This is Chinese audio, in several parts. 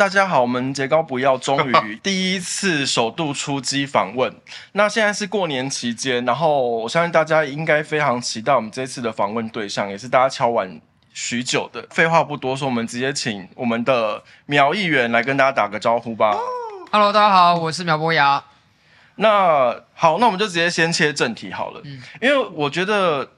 大家好，我们节高不要，终于 第一次首度出击访问。那现在是过年期间，然后我相信大家应该非常期待我们这次的访问对象，也是大家敲完许久的。废话不多说，我们直接请我们的苗议员来跟大家打个招呼吧。Hello，大家好，我是苗博雅。那好，那我们就直接先切正题好了，嗯、因为我觉得。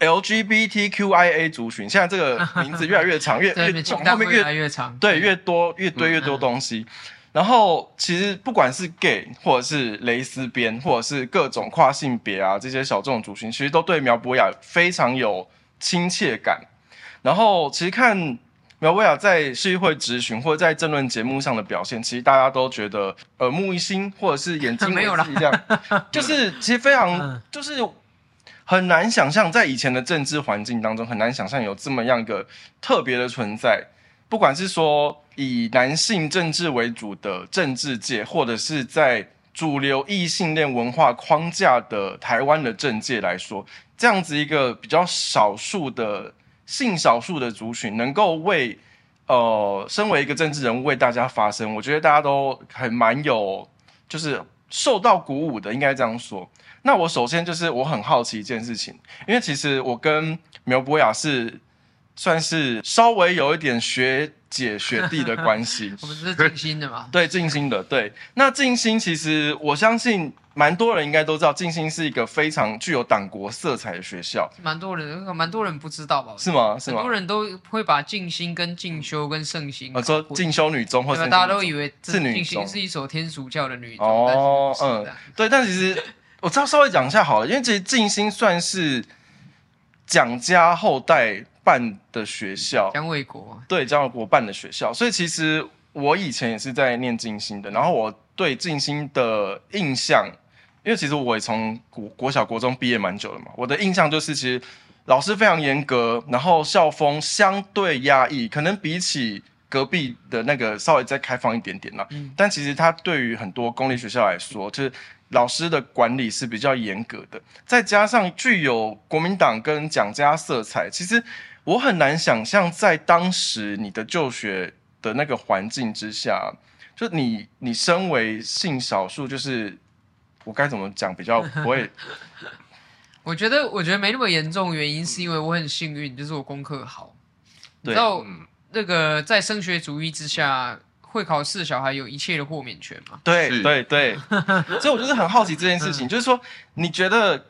LGBTQIA 族群，现在这个名字越来越长，越越往后面越来越长，对，越多越堆越多东西。然后其实不管是 gay 或者是蕾丝边，或者是各种跨性别啊，这些小众族群，其实都对苗博雅非常有亲切感。然后其实看苗博雅在市议会质询或者在政论节目上的表现，其实大家都觉得耳目一新，或者是眼睛没有了一样，就是其实非常就是。很难想象，在以前的政治环境当中，很难想象有这么样一个特别的存在。不管是说以男性政治为主的政治界，或者是在主流异性恋文化框架的台湾的政界来说，这样子一个比较少数的性少数的族群，能够为呃身为一个政治人物为大家发声，我觉得大家都很蛮有，就是受到鼓舞的，应该这样说。那我首先就是我很好奇一件事情，因为其实我跟苗博雅是算是稍微有一点学姐学弟的关系。我们是静心的嘛？对，静心的。对，那静心其实我相信蛮多人应该都知道，静心是一个非常具有党国色彩的学校。蛮多人，蛮多人不知道吧？是吗？是吗？很多人都会把静心跟进修跟圣心，我说进修女中，或者大家都以为是女心是一所天主教的女中。哦，嗯，对，但其实。我知道稍微讲一下好了，因为其实静心算是蒋家后代办的学校，蒋纬国对蒋纬国办的学校，所以其实我以前也是在念静心的，然后我对静心的印象，因为其实我也从国国小国中毕业蛮久了嘛，我的印象就是其实老师非常严格，然后校风相对压抑，可能比起隔壁的那个稍微再开放一点点啦，嗯，但其实它对于很多公立学校来说，就是。老师的管理是比较严格的，再加上具有国民党跟蒋家色彩，其实我很难想象在当时你的就学的那个环境之下，就你你身为性少数，就是我该怎么讲比较不会？我觉得我觉得没那么严重，原因是因为我很幸运，就是我功课好，对，然后那个在升学主义之下。会考试的小孩有一切的豁免权嘛？对对对，所以我就是很好奇这件事情，就是说你觉得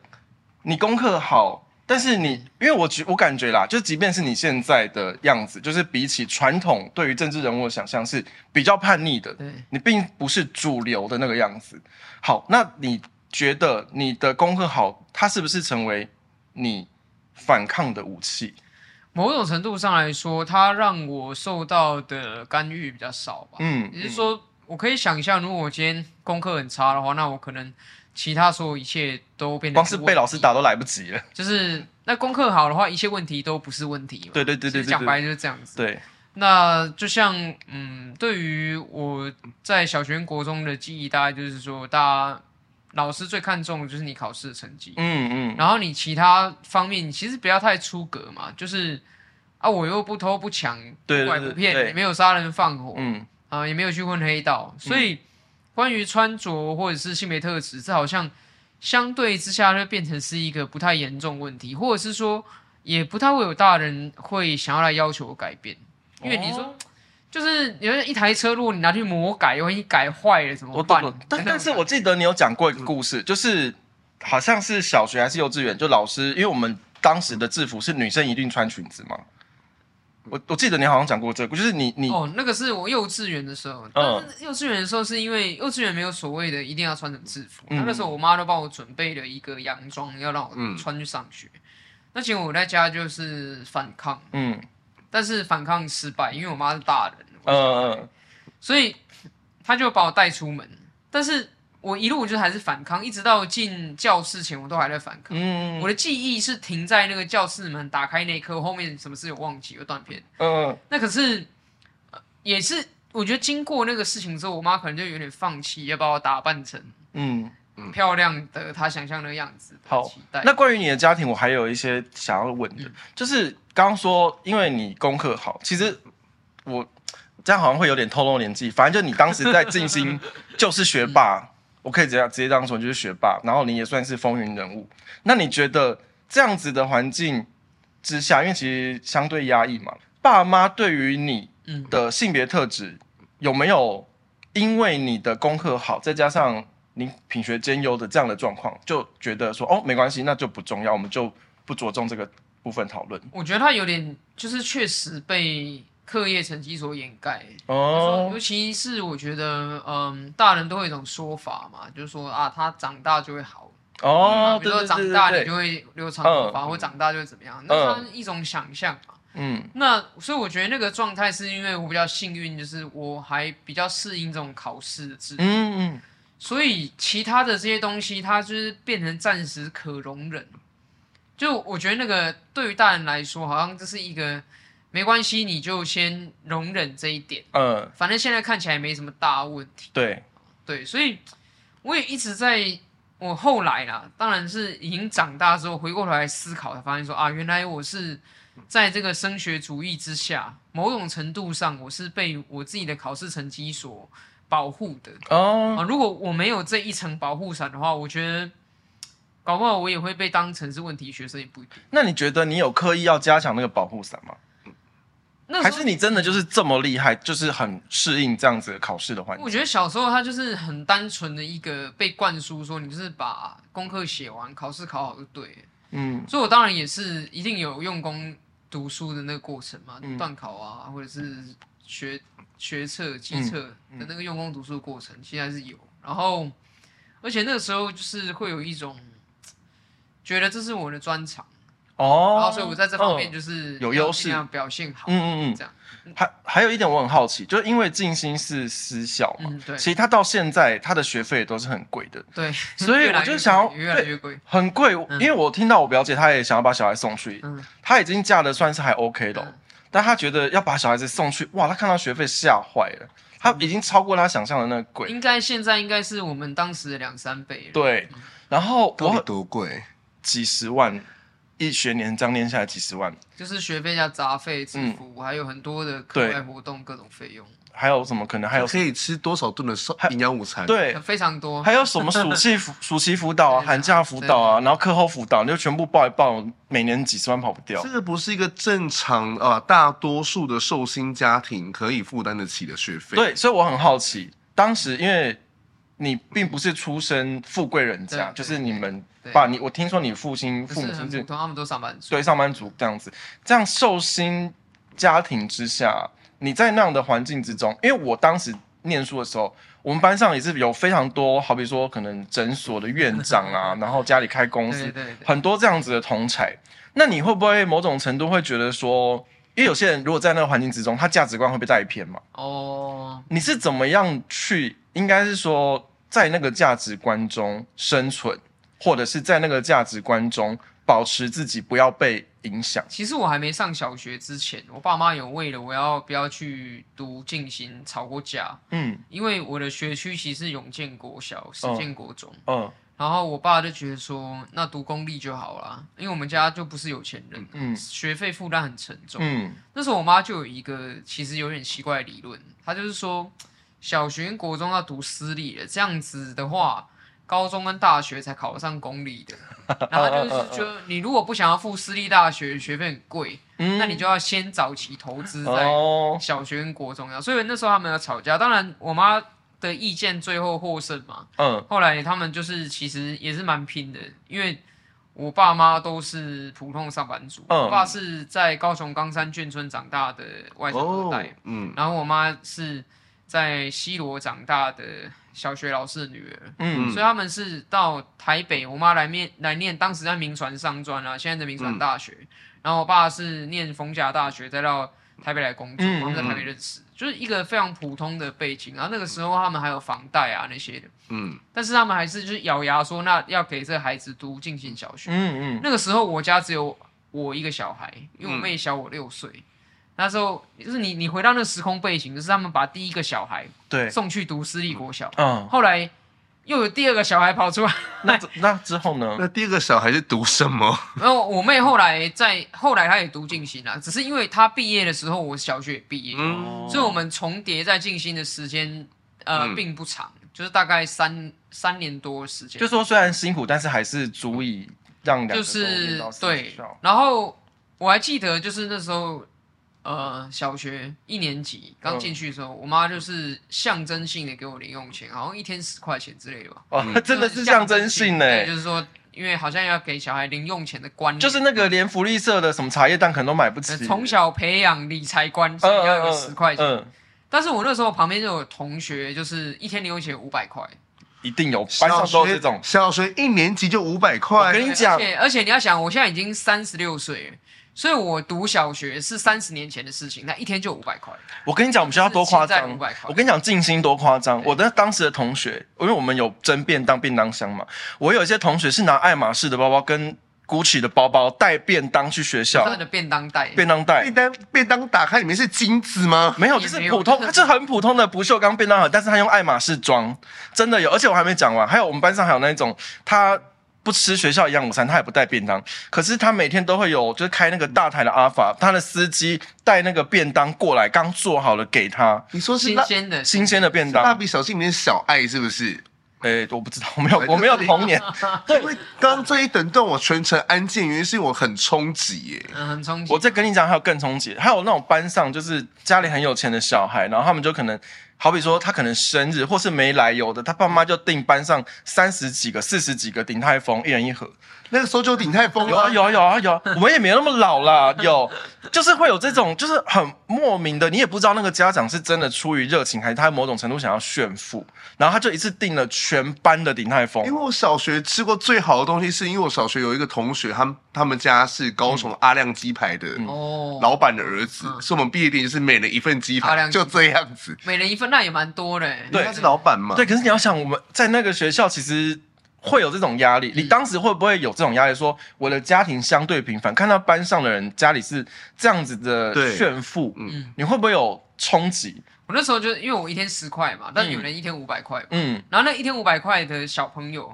你功课好，但是你因为我觉我感觉啦，就即便是你现在的样子，就是比起传统对于政治人物的想象是比较叛逆的，对，你并不是主流的那个样子。好，那你觉得你的功课好，它是不是成为你反抗的武器？某种程度上来说，它让我受到的干预比较少吧。嗯，也就是说，我可以想象，如果我今天功课很差的话，那我可能其他所有一切都变得光是被老师打都来不及了。就是那功课好的话，一切问题都不是问题嘛。对对对对，讲白就是这样子。对，那就像嗯，对于我在小学、国中的记忆，大概就是说，大家。老师最看重的就是你考试的成绩，嗯嗯，然后你其他方面其实不要太出格嘛，就是啊，我又不偷不抢，不拐不骗，也没有杀人放火，嗯。啊，也没有去混黑道，所以关于穿着或者是性别特质，这好像相对之下就变成是一个不太严重问题，或者是说也不太会有大人会想要来要求我改变，因为你说。就是有一台车，如果你拿去魔改，万一改坏了怎么办？但但是我记得你有讲过一个故事，就是好像是小学还是幼稚园，就老师，因为我们当时的制服是女生一定穿裙子嘛。我我记得你好像讲过这个，就是你你哦，那个是我幼稚园的时候，嗯，幼稚园的时候是因为幼稚园没有所谓的一定要穿成制服，那个时候我妈都帮我准备了一个洋装，要让我穿去上学。那结果我在家就是反抗，嗯，但是反抗失败，因为我妈是大人。嗯嗯嗯，所以她就把我带出门，但是我一路就还是反抗，一直到进教室前，我都还在反抗。嗯，我的记忆是停在那个教室门打开那一刻，后面什么事有忘记有断片。嗯，那可是也是我觉得经过那个事情之后，我妈可能就有点放弃，要把我打扮成嗯漂亮的他想象的样子。好，那关于你的家庭，我还有一些想要问的，就是刚刚说因为你功课好，其实我。这样好像会有点透露年纪。反正就你当时在静心 就是学霸，我可以直接直接这样说，就是学霸。然后你也算是风云人物。那你觉得这样子的环境之下，因为其实相对压抑嘛，爸妈对于你的性别特质有没有因为你的功课好，再加上你品学兼优的这样的状况，就觉得说哦，没关系，那就不重要，我们就不着重这个部分讨论。我觉得他有点就是确实被课业成绩所掩盖。哦，尤其是我觉得嗯，大人都会有一种说法嘛，就是说啊，他长大就会好。哦，比如说长大你就会留长头发，或长大就会怎么样，那他一种想象嘛。嗯，那所以我觉得那个状态是因为我比较幸运，就是我还比较适应这种考试的制度。嗯嗯，所以其他的这些东西，它就是变成暂时可容忍。就我觉得那个对于大人来说，好像这是一个没关系，你就先容忍这一点。嗯，反正现在看起来没什么大问题。对对，所以我也一直在我后来啦，当然是已经长大之后回过头来思考，才发现说啊，原来我是。在这个升学主义之下，某种程度上，我是被我自己的考试成绩所保护的哦。啊，如果我没有这一层保护伞的话，我觉得搞不好我也会被当成是问题学生，也不一定。那你觉得你有刻意要加强那个保护伞吗？那还是你真的就是这么厉害，就是很适应这样子的考试的环境？我觉得小时候他就是很单纯的一个被灌输说，你就是把功课写完，考试考好就对。嗯，所以我当然也是一定有用功。读书的那个过程嘛，段考啊，或者是学学测、机测的那个用功读书的过程，其实还是有。然后，而且那个时候就是会有一种觉得这是我的专长哦，然后所以我在这方面就是有优势，表现好。嗯嗯嗯，这样。还还有一点我很好奇，就是因为静心是私校嘛，嗯、对，其实他到现在他的学费都是很贵的，对，所以 我就想要越来越贵，很贵，嗯、因为我听到我表姐她也想要把小孩送去，嗯，她已经嫁的算是还 OK 了，嗯、但他觉得要把小孩子送去，哇，他看到学费吓坏了，他已经超过他想象的那个贵，应该现在应该是我们当时的两三倍，对，然后到底多贵？几十万。一学年这样念下来几十万，就是学费加杂费、制服，嗯、还有很多的课外活动各种费用，还有什么可能还有可以吃多少顿的营养午餐？对，非常多。还有什么暑期 辅暑期辅导啊、寒假辅导啊，然后课后辅导，你就全部报一报，每年几十万跑不掉。这个不是一个正常啊、呃，大多数的寿星家庭可以负担得起的学费。对，所以我很好奇，当时因为你并不是出身富贵人家，就是你们。爸，你我听说你父亲父母亲是他们都上班族，对，上班族这样子，这样寿星家庭之下，你在那样的环境之中，因为我当时念书的时候，我们班上也是有非常多，好比说可能诊所的院长啊，然后家里开公司，对对对对，很多这样子的同才。那你会不会某种程度会觉得说，因为有些人如果在那个环境之中，他价值观会被带偏嘛？哦，你是怎么样去？应该是说在那个价值观中生存。或者是在那个价值观中保持自己不要被影响。其实我还没上小学之前，我爸妈有为了我要不要去读进行吵过架。嗯，因为我的学区其实是永建国小、实建国中。嗯，嗯，然后我爸就觉得说，那读公立就好啦，因为我们家就不是有钱人。嗯，学费负担很沉重。嗯，那时候我妈就有一个其实有点奇怪的理论，她就是说，小学、国中要读私立的，这样子的话。高中跟大学才考得上公立的，然后就是就你如果不想要付私立大学学费很贵，嗯、那你就要先早期投资在小学跟国中要，所以那时候他们要吵架，当然我妈的意见最后获胜嘛。嗯，后来他们就是其实也是蛮拼的，因为我爸妈都是普通上班族，嗯、我爸是在高雄冈山眷村长大的外省二代，哦，嗯，然后我妈是在西螺长大的。小学老师的女儿，嗯，所以他们是到台北，我妈来念来念，当时在民传上专啊，现在的民传大学，嗯、然后我爸是念逢甲大学，再到台北来工作，嗯、我们在台北认识，嗯、就是一个非常普通的背景。然后那个时候他们还有房贷啊那些的，嗯，但是他们还是就是咬牙说，那要给这孩子读静心小学，嗯嗯，那个时候我家只有我一个小孩，因为我妹小我六岁。嗯那时候就是你，你回到那时空背景，就是他们把第一个小孩对送去读私立国小，嗯，后来又有第二个小孩跑出来。那 那之后呢？那第二个小孩是读什么？然后我妹后来在后来她也读静心了，只是因为她毕业的时候我小学也毕业，嗯、所以我们重叠在静心的时间呃、嗯、并不长，就是大概三三年多的时间。就说虽然辛苦，但是还是足以让两个就是对。然后我还记得就是那时候。呃，小学一年级刚进去的时候，嗯、我妈就是象征性的给我零用钱，好像一天十块钱之类的吧。哦，嗯、真的是象征性的，就是说，因为好像要给小孩零用钱的观念，就是那个连福利社的什么茶叶蛋可能都买不起。从小培养理财观，所以要有十块钱。嗯，嗯，但是我那时候旁边就有同学，就是一天零用钱五百块，一定有班上都这种小学，小学一年级就五百块。我跟你讲，而且而且你要想，我现在已经三十六岁了。所以，我读小学是三十年前的事情，那一天就五百块。我跟你讲，我们学校多夸张。我跟你讲，静心多夸张。我的当时的同学，因为我们有征便当便当箱嘛，我有一些同学是拿爱马仕的包包跟 Gucci 的包包带便当去学校。的便当袋，便当袋，便当便当打开里面是金子吗？没有，就是普通，它是很普通的不锈钢便当盒，但是他用爱马仕装，真的有。而且我还没讲完，还有我们班上还有那种他。不吃学校营养午餐，他也不带便当。可是他每天都会有，就是开那个大台的阿法，他的司机带那个便当过来，刚做好了给他。你说是新鲜的新鲜的便当？蜡笔小新里面小爱是不是？哎、欸，我不知道，我没有，我没有童年。对，因为刚刚这一等段我全程安静，原因是因为我很冲击耶，嗯，很冲击。我再跟你讲，还有更冲击，还有那种班上就是家里很有钱的小孩，然后他们就可能。好比说，他可能生日或是没来由的，他爸妈就订班上三十几个、四十几个鼎泰丰，一人一盒。那个时候就鼎泰丰，有啊有啊有啊有啊，我们也没那么老啦，有，就是会有这种，就是很莫名的，你也不知道那个家长是真的出于热情，还是他某种程度想要炫富，然后他就一次订了全班的鼎泰丰。因为我小学吃过最好的东西，是因为我小学有一个同学，他他们家是高雄阿亮鸡排的哦老板的儿子，嗯、是我们毕业典礼就是每人一份鸡排，就这样子，每人一份，那也蛮多的。对，他是老板嘛。对，可是你要想，我们在那个学校其实。会有这种压力，你当时会不会有这种压力？说我的家庭相对平凡，看到班上的人家里是这样子的炫富，嗯，你会不会有冲击？我那时候就因为我一天十块嘛，但有人一天五百块，嗯，然后那一天五百块的小朋友。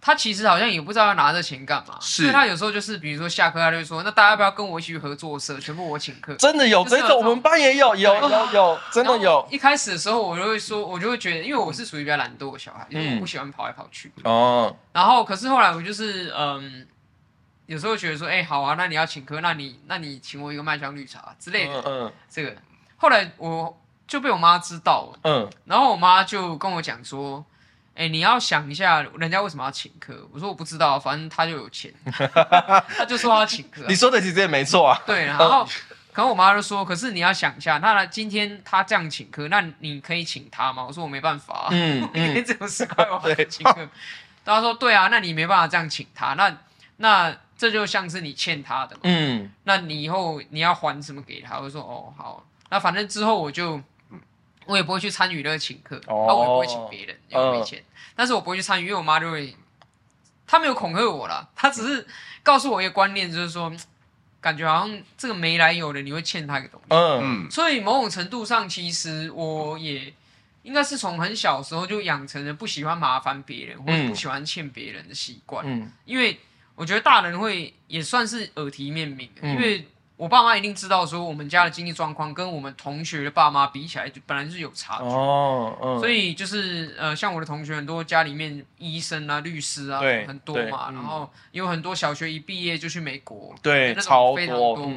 他其实好像也不知道要拿这钱干嘛，是，所以他有时候就是，比如说下课，他就说：“那大家要不要跟我一起去合作社？全部我请客。”真的有这个，我们班也有，有有有，真的有。一开始的时候，我就会说，我就会觉得，因为我是属于比较懒惰的小孩，因为我不喜欢跑来跑去。哦。然后，可是后来我就是，嗯，有时候觉得说，哎，好啊，那你要请客，那你那你请我一个麦香绿茶之类的。嗯。这个后来我就被我妈知道了。嗯。然后我妈就跟我讲说。哎，你要想一下，人家为什么要请客？我说我不知道，反正他就有钱，他就说要请客。你说的其实也没错啊。对，然后，可能我妈就说，可是你要想一下，那今天他这样请客，那你可以请他吗？我说我没办法啊，嗯，每天只有十块，我还请客。他说对啊，那你没办法这样请他，那那这就像是你欠他的嘛，嗯，那你以后你要还什么给他？我说哦好，那反正之后我就。我也不会去参与那个请客，啊、oh, 我也不会请别人，因为没钱。Uh, 但是我不会去参与，因为我妈就会，她没有恐吓我啦，她只是告诉我一个观念，就是说，感觉好像这个没来由的，你会欠她一个东西。嗯，所以某种程度上，其实我也应该是从很小时候就养成了不喜欢麻烦别人，或者不喜欢欠别人的习惯。嗯，因为我觉得大人会也算是耳提面命，嗯、因为。我爸妈一定知道，说我们家的经济状况跟我们同学的爸妈比起来，就本来就是有差距。哦，嗯。所以就是呃，像我的同学很多家里面医生啊、律师啊，对很多嘛。然后有很多小学一毕业就去美国，对，那种非常多。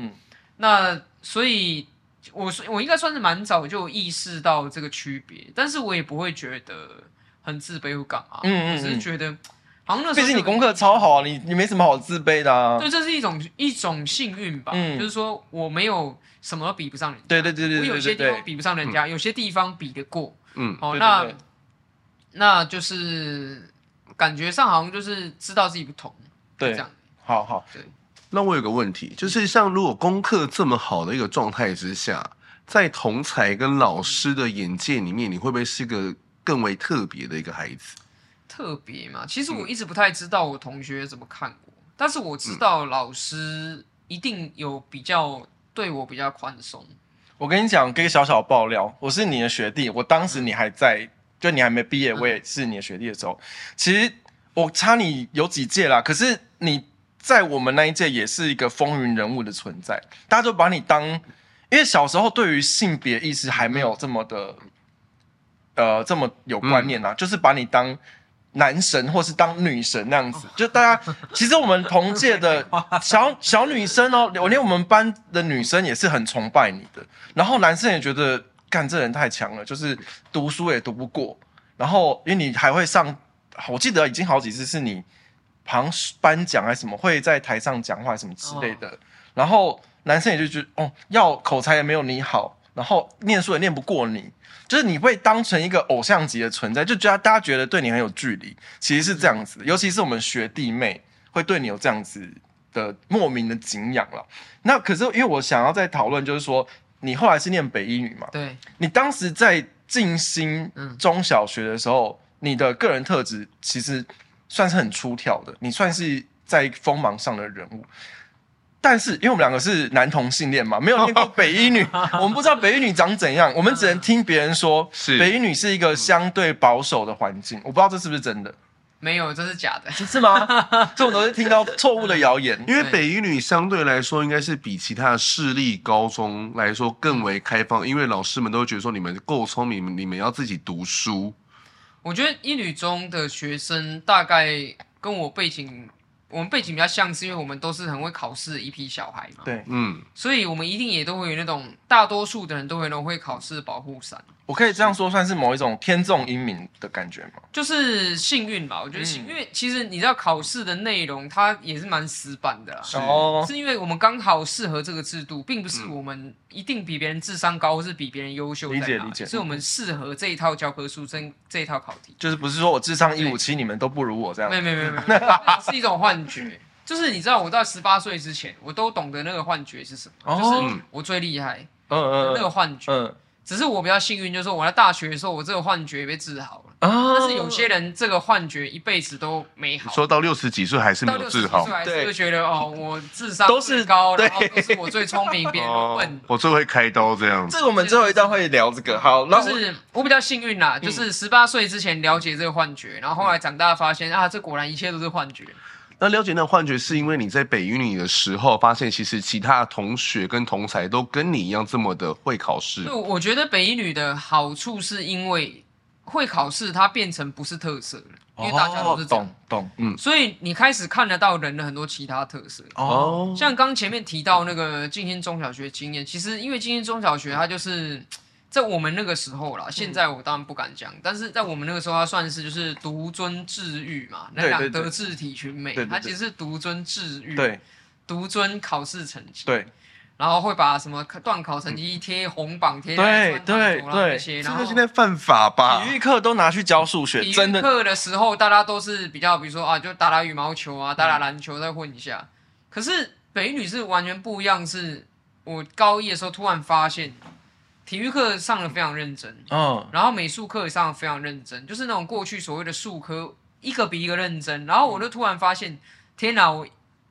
那所以我我应该算是蛮早就意识到这个区别，但是我也不会觉得很自卑或干嘛。嗯嗯。只是觉得。毕竟你功课超好，你你没什么好自卑的啊。对，这是一种一种幸运吧。嗯，就是说我没有什么都比不上人家。对对对对，我有些地方比不上人家，有些地方比得过。嗯，哦，那那就是感觉上好像就是知道自己不同。对，这样。好好。对。那我有个问题，就是像如果功课这么好的一个状态之下，在同才跟老师的眼界里面，你会不会是个更为特别的一个孩子？特别嘛，其实我一直不太知道我同学怎么看我，嗯、但是我知道老师一定有比较对我比较宽松。我跟你讲，给个小小爆料，我是你的学弟，我当时你还在就你还没毕业，我也是你的学弟的时候，嗯、其实我差你有几届啦。可是你在我们那一届也是一个风云人物的存在，大家都把你当，因为小时候对于性别意识还没有这么的，呃，这么有观念啊，嗯、就是把你当男神或是当女神那样子。就大家其实我们同届的 小小女生哦，我连我们班的女生也是很崇拜你的，然后男生也觉得。干这人太强了，就是读书也读不过，然后因为你还会上，我记得已经好几次是你好像颁奖还是什么，会在台上讲话什么之类的，哦、然后男生也就觉得哦，要口才也没有你好，然后念书也念不过你，就是你会当成一个偶像级的存在，就觉得大家觉得对你很有距离，其实是这样子的，尤其是我们学弟妹会对你有这样子的莫名的敬仰了。那可是因为我想要再讨论，就是说。你后来是念北一女嘛？对。你当时在静心中小学的时候，嗯、你的个人特质其实算是很出挑的，你算是在锋芒上的人物。但是，因为我们两个是男同性恋嘛，没有念过北一女，我们不知道北一女长怎样，我们只能听别人说，是北一女是一个相对保守的环境。我不知道这是不是真的。没有，这是假的，是吗？这种都是听到错误的谣言。因为北一女相对来说，应该是比其他的市立高中来说更为开放，因为老师们都觉得说你们够聪明，你们要自己读书。我觉得一女中的学生大概跟我背景。我们背景比较像是，因为我们都是很会考试的一批小孩嘛。对，嗯，所以我们一定也都会有那种大多数的人都会有那种会考试的保护伞。我可以这样说，算是某一种天纵英明的感觉吗？就是幸运吧，我觉得幸运，嗯、因为其实你知道考试的内容，它也是蛮死板的啦。哦，是因为我们刚好适合这个制度，并不是我们一定比别人智商高，或是比别人优秀。理解理解，是我们适合这一套教科书，这这一套考题。就是不是说我智商一五七，你们都不如我这样？没有没有没没，是一种幻觉。就是你知道，我在十八岁之前，我都懂得那个幻觉是什么，就是我最厉害，嗯嗯，那个幻觉。嗯，只是我比较幸运，就是我在大学的时候，我这个幻觉也被治好了。啊但是有些人这个幻觉一辈子都没好，说到六十几岁还是没有治好，对，就觉得哦，我智商都是高，然后都是我最聪明，别人都 笨，我最会开刀这样。这我们最后一段会聊这个。好，就是我比较幸运啦，就是十八岁之前了解这个幻觉，然后后来长大发现啊，这果然一切都是幻觉。那了解那个幻觉，是因为你在北一女的时候，发现其实其他同学跟同才都跟你一样这么的会考试。对，我觉得北一女的好处是因为会考试，它变成不是特色了，因为大家都是懂懂，嗯，所以你开始看得到人的很多其他特色。哦，像刚前面提到那个静心中小学经验，其实因为静心中小学它就是。在我们那个时候啦，现在我当然不敢讲，嗯、但是在我们那个时候，它算是就是独尊治育嘛，那两德智体群美，它其实是独尊治育，对，独尊考试成绩，对，然后会把什么段考成绩贴红榜贴，对对对，这个现在犯法吧？体育课都拿去教数学，体育课的时候大家都是比较，比如说啊，就打打羽毛球啊，打打篮球再混一下。嗯、可是北女是完全不一样，是我高一的时候突然发现。体育课上的非常认真，嗯，然后美术课也上得非常认真，就是那种过去所谓的术科，一个比一个认真。然后我就突然发现，天哪！我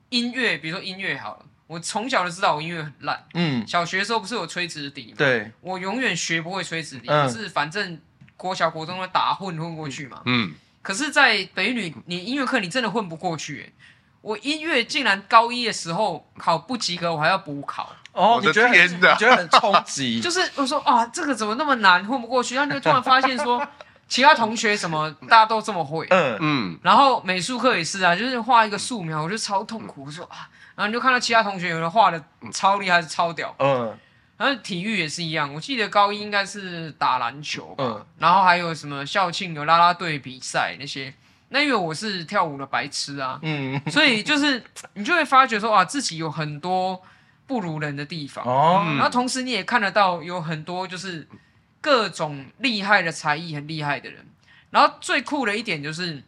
音乐，比如说音乐好了，我从小就知道我音乐很烂，嗯，小学的时候不是有吹直笛吗？对，我永远学不会吹直笛，可是反正国小国中的打混混过去嘛，嗯。可是，在北女，你音乐课你真的混不过去，欸，我音乐竟然高一的时候考不及格，我还要补考。哦，你觉得很，你觉得很冲击？就是我说啊，这个怎么那么难，混不过去？然后你就突然发现说，其他同学什么大家都这么会，嗯嗯。然后美术课也是啊，就是画一个素描，我就超痛苦。我说啊，然后你就看到其他同学有人画的超厉害，超屌，嗯。然后体育也是一样，我记得高一应该是打篮球，嗯。然后还有什么校庆有啦啦队比赛那些，那因为我是跳舞的白痴啊，嗯。所以就是 你就会发觉说啊，自己有很多。不如人的地方，哦，然后同时你也看得到有很多就是各种厉害的才艺，很厉害的人。然后最酷的一点就是，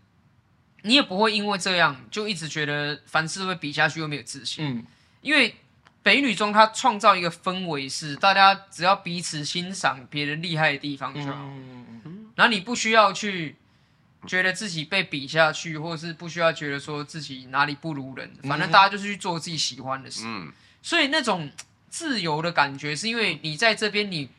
你也不会因为这样就一直觉得凡事会比下去又没有自信。嗯，因为北女中它创造一个氛围是，大家只要彼此欣赏别人厉害的地方就好。嗯，然后你不需要去觉得自己被比下去，或者是不需要觉得说自己哪里不如人，反正大家就是去做自己喜欢的事。嗯。所以那种自由的感觉，是因为你在这边，你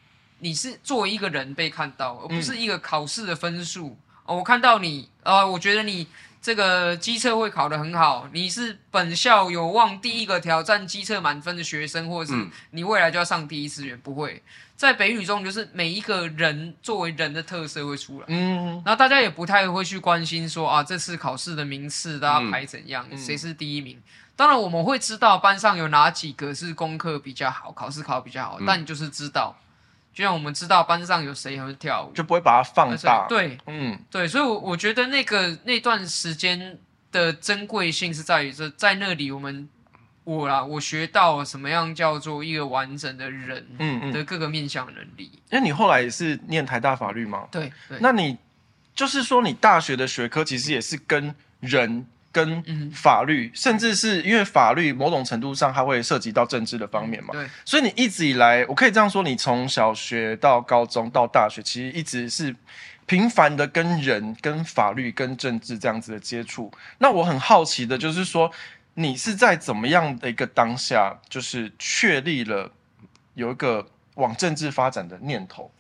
你是作为一个人被看到，而不是一个考试的分数。我看到你，呃，我觉得你这个机测会考得很好，你是本校有望第一个挑战机测满分的学生，或者是你未来就要上第一志愿，不会在北语中，就是每一个人作为人的特色会出来，嗯，然后大家也不太会去关心说啊，这次考试的名次大家排怎样，谁是第一名。当然我们会知道班上有哪几个是功课比较好，考试考得比较好，但你就是知道。就像我们知道班上有谁会跳舞，就不会把它放大。对，嗯，对，所以，我我觉得那个那段时间的珍贵性是在于这，在那里我们我啦，我学到什么样叫做一个完整的人，嗯的各个面向能力。嗯嗯、因为你后来也是念台大法律嘛，对，对，那你就是说你大学的学科其实也是跟人。跟法律，甚至是因为法律某种程度上它会涉及到政治的方面嘛？对，所以你一直以来，我可以这样说，你从小学到高中到大学，其实一直是频繁的跟人、跟法律、跟政治这样子的接触。那我很好奇的就是说，你是在怎么样的一个当下，就是确立了有一个往政治发展的念头，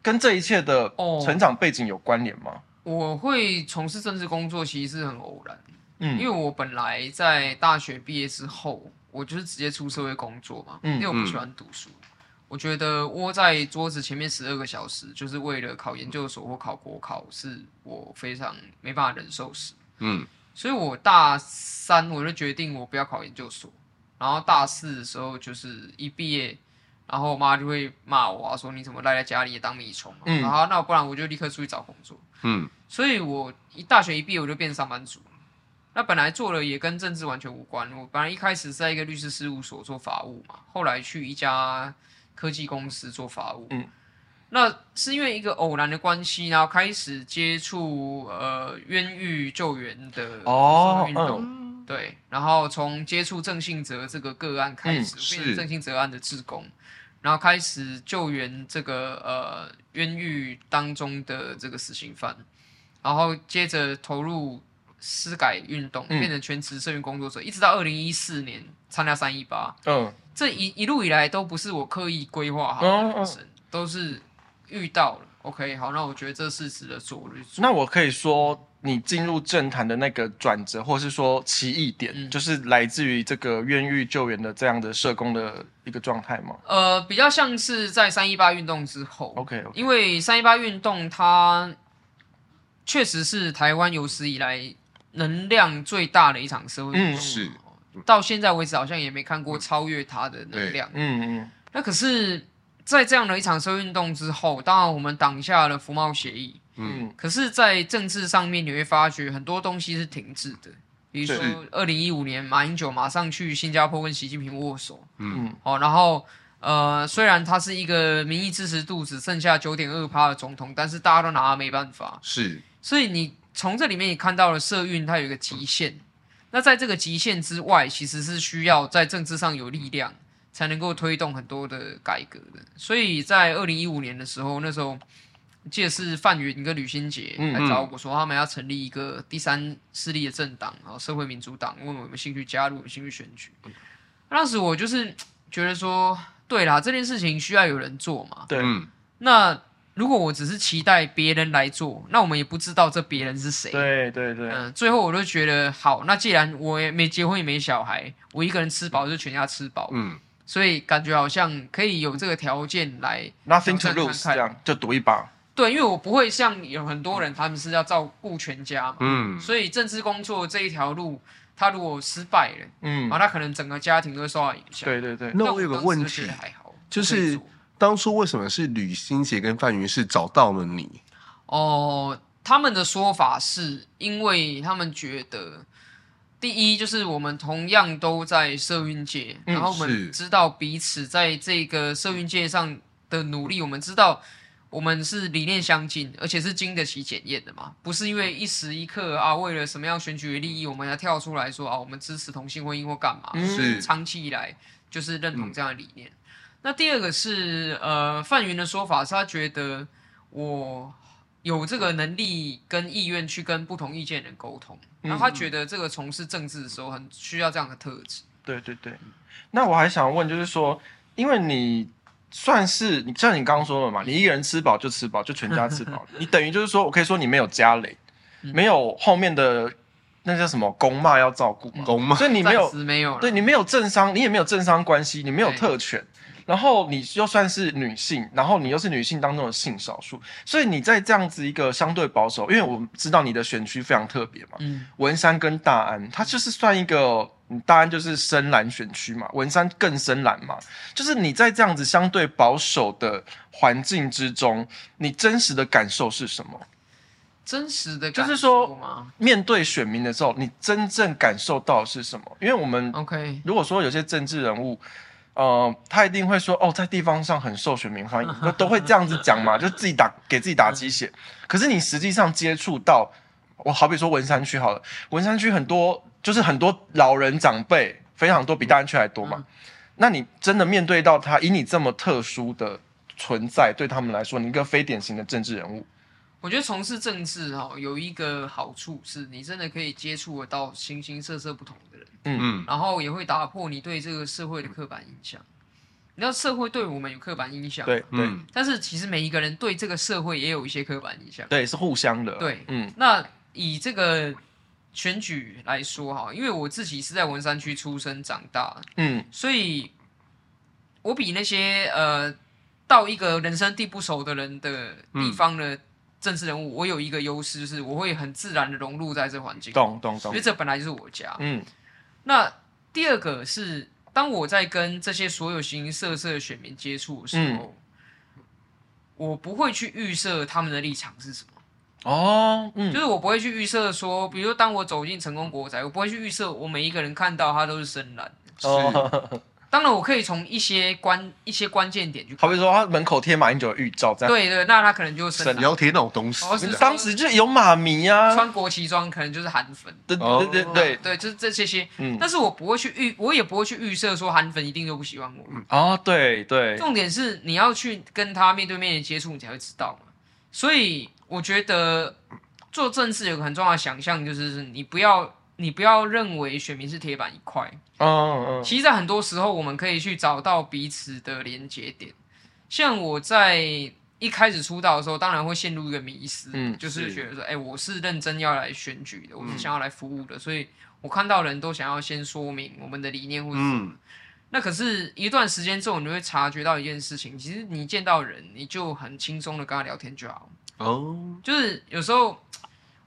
跟这一切的成长背景有关联吗？哦，我会从事政治工作，其实是很偶然。嗯，因为我本来在大学毕业之后，我就是直接出社会工作嘛。嗯，因为我不喜欢读书，嗯、我觉得窝在桌子前面十二个小时，就是为了考研究所或考国考，是我非常没办法忍受事。嗯，所以我大三我就决定我不要考研究所，然后大四的时候就是一毕业，然后我妈就会骂我，说你怎么赖在家里也当米虫？嗯，然后那不然我就立刻出去找工作。嗯，所以我一大学一毕业我就变上班族。那本来做了也跟政治完全无关。我本来一开始在一个律师事务所做法务嘛，后来去一家科技公司做法务。嗯，那是因为一个偶然的关系，然后开始接触呃冤狱救援的哦运动。哦、对，然后从接触郑信哲这个个案开始，变成郑信哲案的志工，然后开始救援这个呃冤狱当中的这个死刑犯，然后接着投入。司改运动变成全职社运工作者，嗯、一直到二零一四年参加三一八。嗯，这一一路以来都不是我刻意规划好的人生，嗯、都是遇到了。OK，好，那我觉得这是值得做。那我可以说，你进入政坛的那个转折，或是说奇异点，嗯、就是来自于这个冤狱救援的这样的社工的一个状态吗？呃，比较像是在三一八运动之后。OK，, okay. 因为三一八运动它确实是台湾有史以来。能量最大的一场社会运动，嗯，是到现在为止好像也没看过超越它的能量。嗯嗯。那可是，在这样的一场社会运动之后，当然我们挡下了服贸协议。嗯。可是，在政治上面，你会发觉很多东西是停滞的。比如说，二零一五年马英九马上去新加坡跟习近平握手。嗯。哦，然后呃，虽然他是一个民意支持度只剩下九点二趴的总统，但是大家都拿他没办法。是。所以你。从这里面也看到了社运它有一个极限，那在这个极限之外，其实是需要在政治上有力量，才能够推动很多的改革的。所以在二零一五年的时候，那时候记得是范云跟吕新杰来找我说，他们要成立一个第三势力的政党，然后社会民主党，问我有没有兴趣加入，有兴趣选举。当时我就是觉得说，对啦，这件事情需要有人做嘛。对，那。如果我只是期待别人来做，那我们也不知道这别人是谁。对对对，嗯，最后我就觉得好，那既然我也没结婚也没小孩，我一个人吃饱就全家吃饱，嗯，所以感觉好像可以有这个条件来 nothing to lose 这样就赌一把。对，因为我不会像有很多人，他们是要照顾全家嘛，嗯，所以政治工作这一条路，他如果失败了，嗯，啊，他可能整个家庭都会受到影响。对对对，那我有个问题，还好，就是。当初为什么是吕新杰跟范云是找到了你？哦，他们的说法是因为他们觉得，第一就是我们同样都在社运界，嗯、然后我们知道彼此在这个社运界上的努力，我们知道我们是理念相近，而且是经得起检验的嘛，不是因为一时一刻啊，为了什么样选举的利益，我们要跳出来说啊，我们支持同性婚姻或干嘛？是。长期以来就是认同这样的理念。嗯。那第二个是，呃，范云的说法是他觉得我有这个能力跟意愿去跟不同意见的人沟通，然后他觉得这个从事政治的时候很需要这样的特质。对对对。那我还想问，就是说，因为你算是你像你刚刚说的嘛，你一个人吃饱就吃饱，就全家吃饱，你等于就是说我可以说你没有家累，没有后面的那叫什么公骂要照顾嘛，公骂，所以你没有没有，对你没有政商，你也没有政商关系，你没有特权。然后你又算是女性，然后你又是女性当中的性少数，所以你在这样子一个相对保守，因为我知道你的选区非常特别嘛，嗯，文山跟大安，它就是算一个，大安就是深蓝选区嘛，文山更深蓝嘛，就是你在这样子相对保守的环境之中，你真实的感受是什么？真实的感受就是说，面对选民的时候，你真正感受到是什么？因为我们 OK，如果说有些政治人物。呃，他一定会说哦，在地方上很受选民欢迎，都 都会这样子讲嘛，就自己打给自己打鸡血。可是你实际上接触到，我好比说文山区好了，文山区很多就是很多老人长辈非常多，比大安区还多嘛。那你真的面对到他，以你这么特殊的存在，对他们来说，你一个非典型的政治人物。我觉得从事政治哈，有一个好处是，你真的可以接触得到形形色色不同的人，嗯。嗯，然后也会打破你对这个社会的刻板印象。你知道社会对我们有刻板印象，对对，但是其实每一个人对这个社会也有一些刻板印象，对，是互相的，对，嗯。那以这个选举来说哈，因为我自己是在文山区出生长大，嗯，所以我比那些呃到一个人生地不熟的人的地方呢。嗯政治人物，我有一个优势，就是我会很自然的融入在这环境，懂懂懂，因为这本来就是我家。嗯，那第二个是，当我在跟这些所有形形色色的选民接触的时候，嗯、我不会去预设他们的立场是什么。哦，嗯，就是我不会去预设说，比如说当我走进成功国宅，我不会去预设我每一个人看到他都是深蓝。哦。是当然，我可以从一些关一些关键点去看，好比说他门口贴马英九的预兆，这样对对，那他可能就是你要贴那种东西。是当时就有马迷啊，穿国旗装可能就是韩粉，对对对对对，就是这些些。嗯，但是我不会去预，我也不会去预设说韩粉一定就不喜欢我。嗯哦，对对。重点是你要去跟他面对面的接触，你才会知道嘛。所以我觉得做政治有个很重要的想象，就是你不要。你不要认为选民是铁板一块，嗯嗯嗯。其实，在很多时候，我们可以去找到彼此的连接点。像我在一开始出道的时候，当然会陷入一个迷失，嗯，就是觉得说，哎、欸，我是认真要来选举的，我是想要来服务的，嗯、所以我看到人都想要先说明我们的理念或者什么。嗯、那可是，一段时间之后，你会察觉到一件事情，其实你见到人，你就很轻松的跟他聊天就好。哦，就是有时候。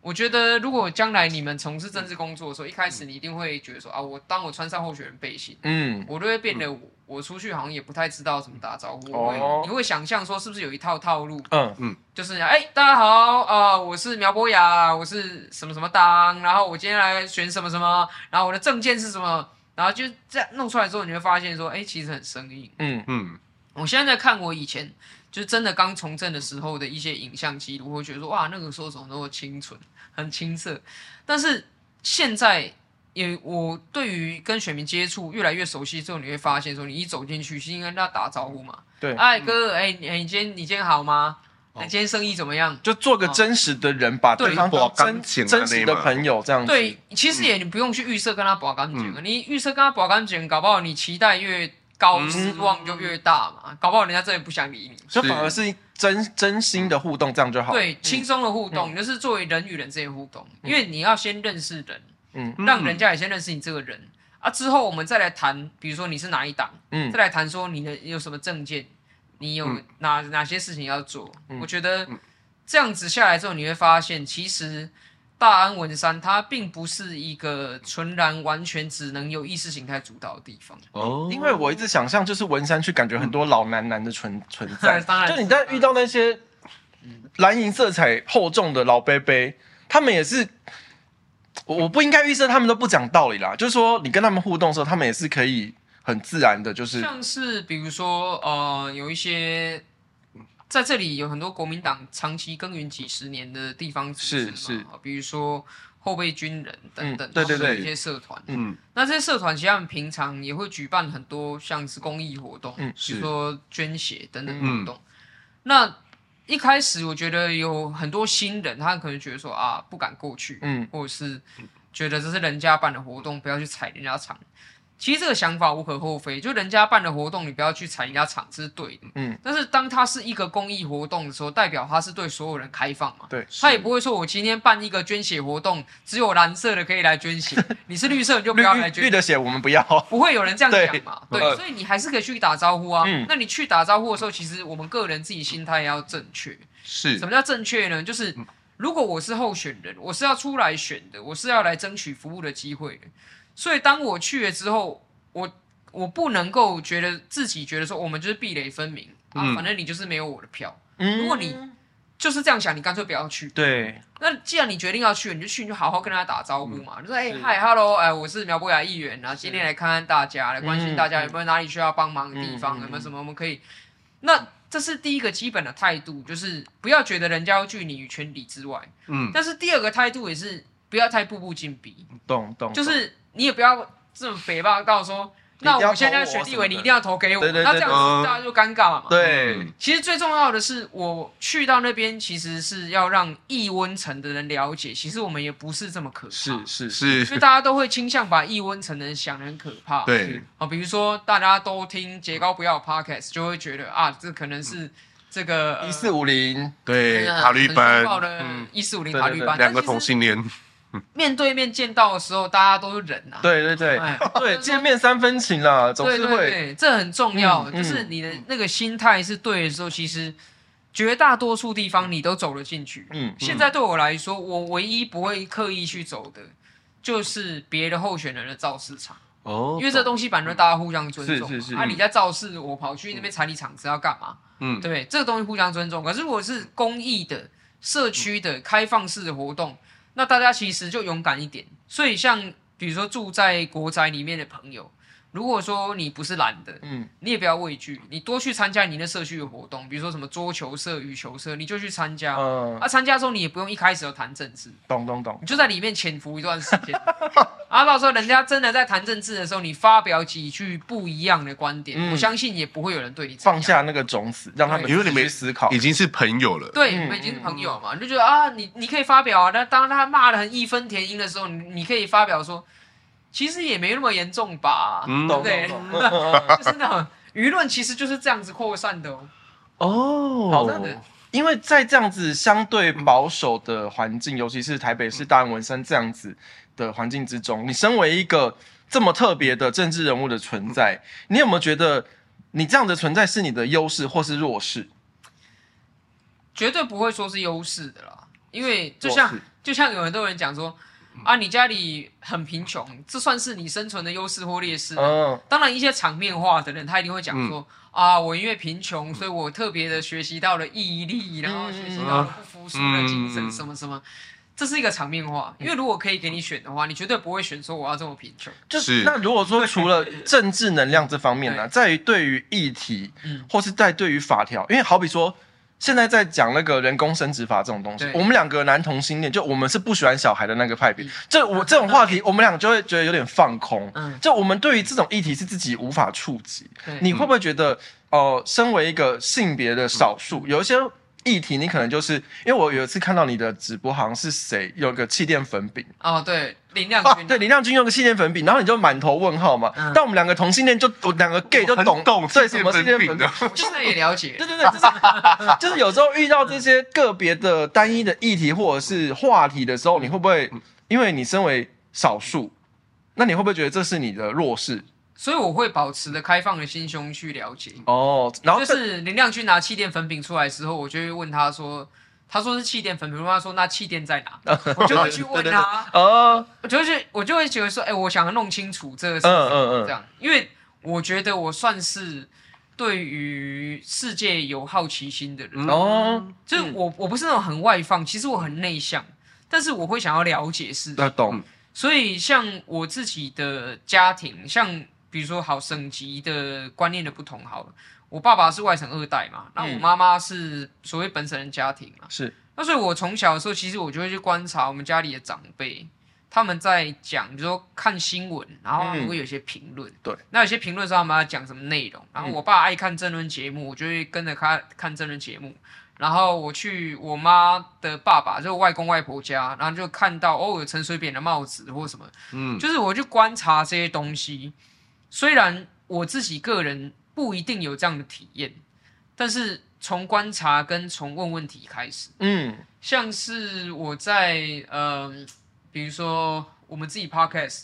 我觉得，如果将来你们从事政治工作的时候，一开始你一定会觉得说啊，我当我穿上候选人背心，嗯，我都会变得我，我出去好像也不太知道怎么打招呼。哦，你会想象说是不是有一套套路？嗯嗯，就是哎、欸，大家好啊、呃，我是苗博雅，我是什么什么党，然后我今天来选什么什么，然后我的证件是什么，然后就这样弄出来之后，你会发现说，哎、欸，其实很生硬。嗯嗯，我现在在看我以前。就是真的刚从政的时候的一些影像记录，会觉得说哇，那个时候怎么那么清纯，很青涩。但是现在，也我对于跟选民接触越来越熟悉之后，你会发现说，你一走进去，是应该跟他打招呼嘛？对，哎哥，哎、嗯，你今天你今天好吗？你今天生意怎么样？就做个真实的人，把对方当真真实的朋友这样子。对，其实也你不用去预设跟他保干净，嗯、你预设跟他保干净，搞不好你期待越。高失望就越大嘛，嗯、搞不好人家真的不想理你，就反而是。真真心的互动，这样就好。对，轻松的互动，嗯、就是作为人与人之间互动，嗯、因为你要先认识人，嗯，让人家也先认识你这个人、嗯、啊，之后我们再来谈，比如说你是哪一档，嗯，再来谈说你的有什么证件，你有哪、嗯、哪些事情要做，嗯、我觉得这样子下来之后，你会发现其实。大安文山，它并不是一个纯然完全只能由意识形态主导的地方哦。因为我一直想象，就是文山去感觉很多老男男的存存在。就你在遇到那些蓝银色彩厚重的老伯伯，他们也是，我我不应该预设他们都不讲道理啦。就是说，你跟他们互动的时候，他们也是可以很自然的，就是像是比如说，呃，有一些。在这里有很多国民党长期耕耘几十年的地方组织是是，比如说后备军人等等，对对对，一些社团，嗯，那这些社团其实他们平常也会举办很多像是公益活动，嗯，比如说捐血等等活动。那一开始我觉得有很多新人，他可能觉得说啊不敢过去，嗯，或者是觉得这是人家办的活动，不要去踩人家场。其实这个想法无可厚非，就人家办的活动，你不要去踩人家场，这是对的。嗯。但是当它是一个公益活动的时候，代表它是对所有人开放嘛？对。他也不会说我今天办一个捐血活动，只有蓝色的可以来捐血，你是绿色你就不要来捐。绿的血我们不要。不会有人这样讲嘛？对。所以你还是可以去打招呼啊。嗯。那你去打招呼的时候，其实我们个人自己心态也要正确。是。什么叫正确呢？就是如果我是候选人，我是要出来选的，我是要来争取服务的机会的。所以当我去了之后，我。我不能够觉得自己觉得说我们就是壁垒分明啊，反正你就是没有我的票。嗯，如果你就是这样想，你干脆不要去。对。那既然你决定要去，你就去，你就好好跟大家打招呼嘛，嗯、就说哎嗨，hello，哎，我是苗博雅议员啊，今天来看看大家，来关心大家有没有哪里需要帮忙的地方，有没有什么我们可以。那这是第一个基本的态度，就是不要觉得人家要拒你于千里之外。嗯。但是第二个态度也是不要太步步紧逼。懂懂。就是你也不要这么诽谤到说。那我现在选立委，你一定要投给我。那这样子大家就尴尬了嘛。对，其实最重要的是，我去到那边，其实是要让易温层的人了解，其实我们也不是这么可怕。是是是。所以大家都会倾向把易温层的人想得很可怕。对。啊，比如说大家都听杰高不要 Podcast，就会觉得啊，这可能是这个一四五零对塔利班的一四五零塔利班两个同性恋。面对面见到的时候，大家都是人呐。对对对，对，见面三分情啦，总是会。对对对，这很重要，就是你的那个心态是对的时候，其实绝大多数地方你都走了进去。嗯，现在对我来说，我唯一不会刻意去走的，就是别的候选人的造势场。哦，因为这东西反正大家互相尊重。是是是。啊，你在造势，我跑去那边踩你场子要干嘛？嗯，对，这个东西互相尊重。可是如果是公益的、社区的、开放式的活动。那大家其实就勇敢一点，所以像比如说住在国宅里面的朋友。如果说你不是懒的，嗯，你也不要畏惧，你多去参加你的社区的活动，比如说什么桌球社、羽球社，你就去参加。嗯，啊，参加之后你也不用一开始就谈政治，懂懂懂，你就在里面潜伏一段时间，啊，到时候人家真的在谈政治的时候，你发表几句不一样的观点，嗯、我相信也不会有人对你放下那个种子，让他们因为你没思考，已经是朋友了，对，你们已经是朋友嘛，你就觉得啊，你你可以发表啊，那当他骂的很义愤填膺的时候，你你可以发表说。其实也没那么严重吧，嗯、对不对？就是那种舆论其实就是这样子扩散的哦。哦，好的，因为在这样子相对保守的环境，尤其是台北市大安文山这样子的环境之中，你身为一个这么特别的政治人物的存在，你有没有觉得你这样的存在是你的优势或是弱势？绝对不会说是优势的啦，因为就像就像有很多人讲说。啊，你家里很贫穷，这算是你生存的优势或劣势？嗯，当然，一些场面化的人，他一定会讲说、嗯、啊，我因为贫穷，所以我特别的学习到了毅力，然后学习到了不服输的精神，嗯、什么什么，这是一个场面化。因为如果可以给你选的话，你绝对不会选说我要这么贫穷。就是那如果说除了政治能量这方面呢、啊，在于对于议题，嗯，或是在对于法条，因为好比说。现在在讲那个人工生殖法这种东西，我们两个男同性恋，就我们是不喜欢小孩的那个派别。这我这种话题，我们俩就会觉得有点放空。嗯，就我们对于这种议题是自己无法触及。你会不会觉得，呃，身为一个性别的少数，有一些？议题，你可能就是因为我有一次看到你的直播，好像是谁有个气垫粉饼哦，对，林亮君、啊，对，林亮君用个气垫粉饼，然后你就满头问号嘛。嗯、但我们两个同性恋就我两个 gay 就懂懂，对什么气垫粉饼，就是也了解，对对对，就是 就是有时候遇到这些个别的单一的议题或者是话题的时候，你会不会因为你身为少数，那你会不会觉得这是你的弱势？所以我会保持着开放的心胸去了解。哦，然后就是林亮君拿气垫粉饼出来的时候，我就会问他说：“他说是气垫粉饼，他说那气垫在哪？” 我就会去问他。哦，我就会去，我就会觉得说：“哎，我想要弄清楚这个事情，嗯嗯嗯，这样，因为我觉得我算是对于世界有好奇心的人。哦，就是我我不是那种很外放，其实我很内向，但是我会想要了解事情，懂。所以像我自己的家庭，像。比如说，好省级的观念的不同，好了，我爸爸是外省二代嘛，那我妈妈是所谓本省人家庭嘛，是。那所以，我从小的时候，其实我就会去观察我们家里的长辈，他们在讲，比如说看新闻，然后会有些评论，嗯、对。那有些评论说他们要讲什么内容，然后我爸爱看政论节目，我就会跟着他看政论节目。然后我去我妈的爸爸，就外公外婆家，然后就看到哦，有陈水扁的帽子或什么，嗯，就是我去观察这些东西。虽然我自己个人不一定有这样的体验，但是从观察跟从问问题开始，嗯，像是我在嗯、呃，比如说我们自己 podcast，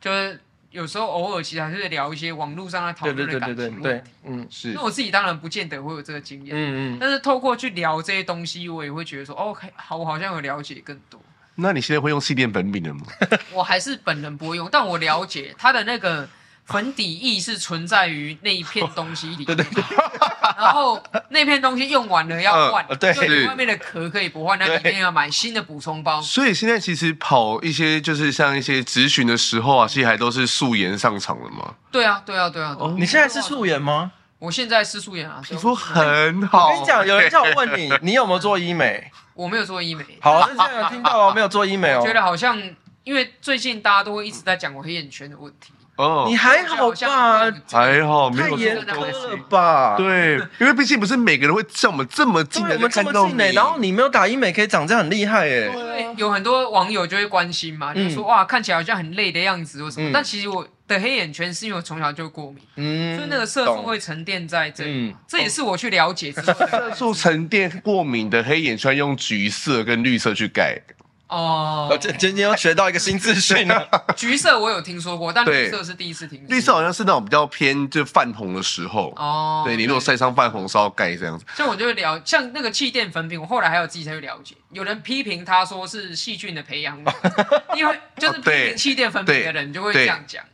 就是有时候偶尔其实还是会聊一些网络上在讨论的感情问题，嗯，是。那我自己当然不见得会有这个经验，嗯嗯，但是透过去聊这些东西，我也会觉得说，OK，好，我好像有了解更多。那你现在会用气垫粉饼了吗？我还是本人不会用，但我了解它的那个粉底液是存在于那一片东西里。对对对。然后那片东西用完了要换，呃、对，对外面的壳可以不换，那一定要买新的补充包。所以现在其实跑一些就是像一些咨询的时候啊，其实还都是素颜上场了吗？对啊，对啊，对啊。哦，你现在是素颜吗？我现在是素颜啊。你说很好。我跟你讲，有人叫我问你，你有没有做医美？我没有做医美。好，那现在有听到哦，没有做医美哦。我觉得好像，因为最近大家都会一直在讲我黑眼圈的问题。哦，你还好吧？还好，没有太严苛了吧？对，因为毕竟不是每个人会像我们这么近的看到你。然后你没有打医美，可以长这样很厉害哎。对，有很多网友就会关心嘛，就说哇，看起来好像很累的样子或什么。但其实我的黑眼圈是因为我从小就过敏，嗯，所以那个色素会沉淀在这里。这也是我去了解色素沉淀过敏的黑眼圈，用橘色跟绿色去盖。哦，今今天要学到一个新资讯呢。橘色我有听说过，但绿色是第一次听说。绿色好像是那种比较偏就泛红的时候。哦，对，你如果晒伤泛红，是要盖这样子。像我就会了，像那个气垫粉饼，我后来还有自己才去了解。有人批评他说是细菌的培养，因为就是批评气垫粉饼的人就会这样讲。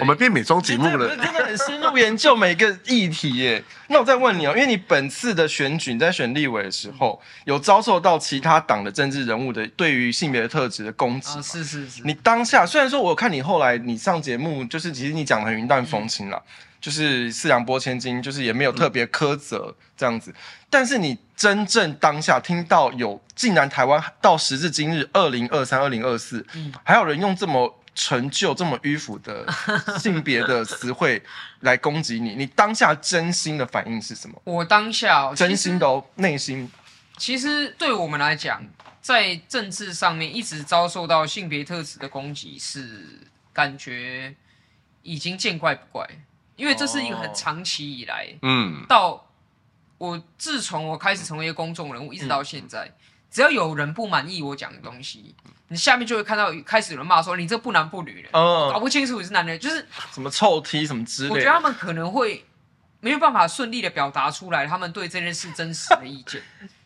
我们变美妆节目了，真的很深入研究每个议题耶。那我再问你哦，因为你本次的选举你在选立委的时候，有遭受到其他党的政治人物的对于性别的特质的攻击。是是是。你当下虽然说我看你后来你上节目，就是其实你讲的很云淡风轻啦，就是四两拨千斤，就是也没有特别苛责这样子。但是你真正当下听到有，竟然台湾到时至今日二零二三、二零二四，还有人用这么。成就这么迂腐的 性别的词汇来攻击你，你当下真心的反应是什么？我当下真心的哦，内心。其实对我们来讲，在政治上面一直遭受到性别特质的攻击，是感觉已经见怪不怪，因为这是一个很长期以来，嗯，到我自从我开始成为一个公众人物，一直到现在。嗯只要有人不满意我讲的东西，你下面就会看到开始有人骂说，你这不男不女的，嗯，搞不清楚你是男的，就是什么臭 T 什么之类的。我觉得他们可能会没有办法顺利的表达出来他们对这件事真实的意见。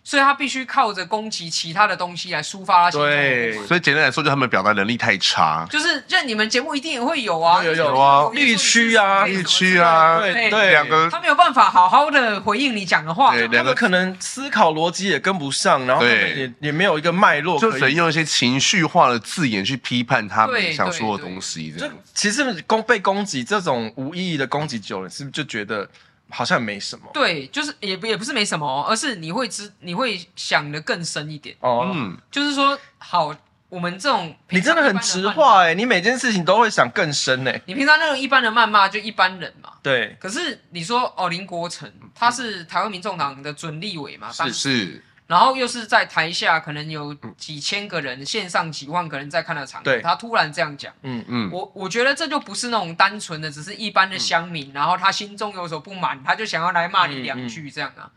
所以他必须靠着攻击其他的东西来抒发他心中的。对，所以简单来说，就他们表达能力太差。就是，就你们节目一定也会有啊，有有啊，绿区啊，绿区啊，对对，两个他没有办法好好的回应你讲的话，他们可能思考逻辑也跟不上，然后也也没有一个脉络，就只能用一些情绪化的字眼去批判他们想说的东西。就其实攻被攻击这种无意义的攻击久了，是不是就觉得？好像没什么，对，就是也不也不是没什么，而是你会知，你会想的更深一点。哦，嗯，就是说，好，我们这种你真的很直话哎，你每件事情都会想更深哎。你平常那种一般的谩骂就一般人嘛，对。可是你说哦，林国成他是台湾民众党的准立委嘛，是是。然后又是在台下，可能有几千个人，线上几万个人在看的场，对，他突然这样讲，嗯嗯，我我觉得这就不是那种单纯的，只是一般的乡民，然后他心中有所不满，他就想要来骂你两句这样啊。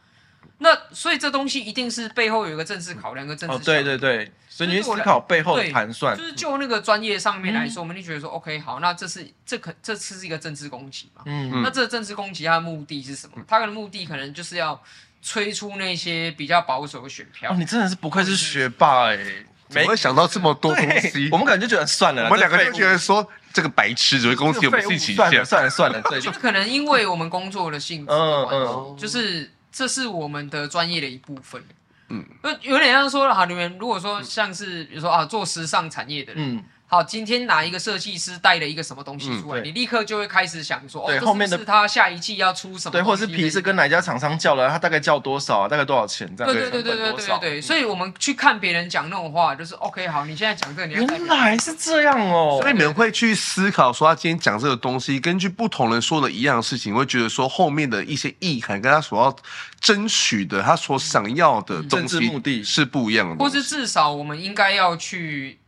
那所以这东西一定是背后有一个政治考量，跟政治哦，对对对，所以你思考背后的盘算，就是就那个专业上面来说，我们就觉得说，OK，好，那这是这可这次是一个政治攻击嘛，嗯，那这个政治攻击它的目的是什么？它的目的可能就是要。催出那些比较保守的选票。哦，你真的是不愧是学霸哎，怎么会想到这么多东西？我们可能就觉得算了，我们两个就觉得说这个白痴只会攻击我们自己。算了算了算了，对，就可能因为我们工作的性质，嗯嗯，就是这是我们的专业的一部分。嗯，有点像说，好，你们如果说像是比如说啊，做时尚产业的人，嗯。好，今天哪一个设计师带了一个什么东西出来，你立刻就会开始想说，哦，后面的是他下一季要出什么？对，或者是皮是跟哪家厂商叫了，他大概叫多少啊？大概多少钱？这样对对对对对对对。所以我们去看别人讲那种话，就是 OK，好，你现在讲这个，你原来是这样哦。所以你们会去思考说，他今天讲这个东西，根据不同人说的一样的事情，会觉得说后面的一些意涵跟他所要争取的，他所想要的东西目的是不一样的，或是至少我们应该要去。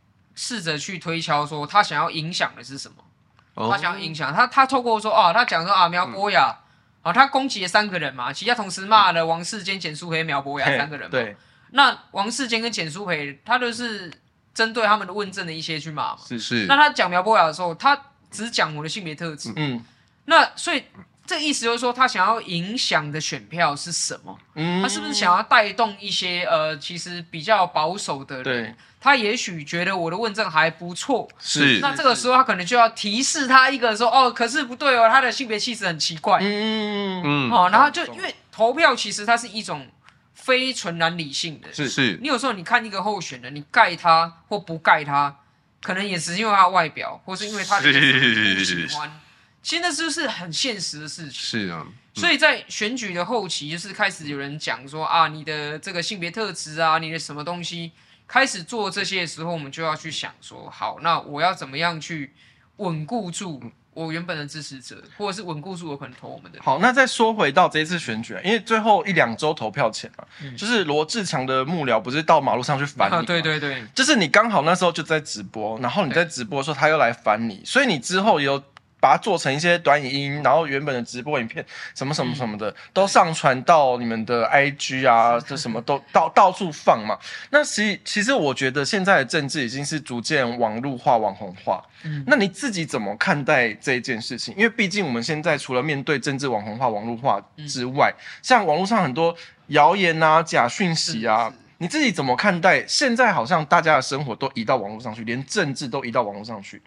试着去推敲，说他想要影响的是什么？他想要影响他，他透过说啊，他讲说啊，苗博雅，啊，他攻击了三个人嘛，其他同时骂了王世坚、简书培、苗博雅三个人嘛。对。那王世坚跟简书培，他都是针对他们的问政的一些去骂嘛。是是。那他讲苗博雅的时候，他只讲我的性别特质。嗯。那所以。这意思就是说，他想要影响的选票是什么？嗯，他是不是想要带动一些呃，其实比较保守的人？对，他也许觉得我的问政还不错，是。那这个时候他可能就要提示他一个说，哦，可是不对哦，他的性别气质很奇怪。嗯嗯哦，然后就因为投票其实它是一种非纯然理性的，是是。你有时候你看一个候选人，你盖他或不盖他，可能也只是因为他外表，或是因为他的不喜欢。现在就是很现实的事情，是啊，嗯、所以在选举的后期，就是开始有人讲说啊，你的这个性别特质啊，你的什么东西，开始做这些的时候，我们就要去想说，好，那我要怎么样去稳固住我原本的支持者，或者是稳固住我可能投我们的。好，那再说回到这一次选举，因为最后一两周投票前嘛，嗯、就是罗志强的幕僚不是到马路上去烦你、啊，对对对，就是你刚好那时候就在直播，然后你在直播的时候他又来烦你，所以你之后有。把它做成一些短影音，然后原本的直播影片什么什么什么的、嗯、都上传到你们的 IG 啊，这什么都到到处放嘛。那其实其实我觉得现在的政治已经是逐渐网络化、网红化。嗯，那你自己怎么看待这一件事情？因为毕竟我们现在除了面对政治网红化、网络化之外，嗯、像网络上很多谣言啊、假讯息啊，你自己怎么看待？现在好像大家的生活都移到网络上去，连政治都移到网络上去。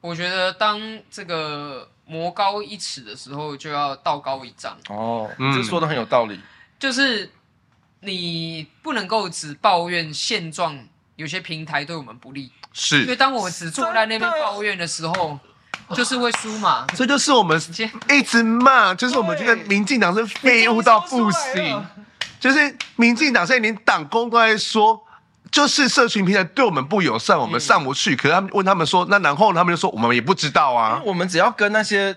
我觉得当这个魔高一尺的时候，就要道高一丈。哦，嗯，这说的很有道理。就是你不能够只抱怨现状，有些平台对我们不利。是，因为当我们只坐在那边抱怨的时候，就是会输嘛。这就是我们一直骂，就是我们觉得民进党是废物到不行。就是民进党现在连党工都在说。就是社群平台对我们不友善，我们上不去。嗯、可是他们问他们说，那然后他们就说，我们也不知道啊。我们只要跟那些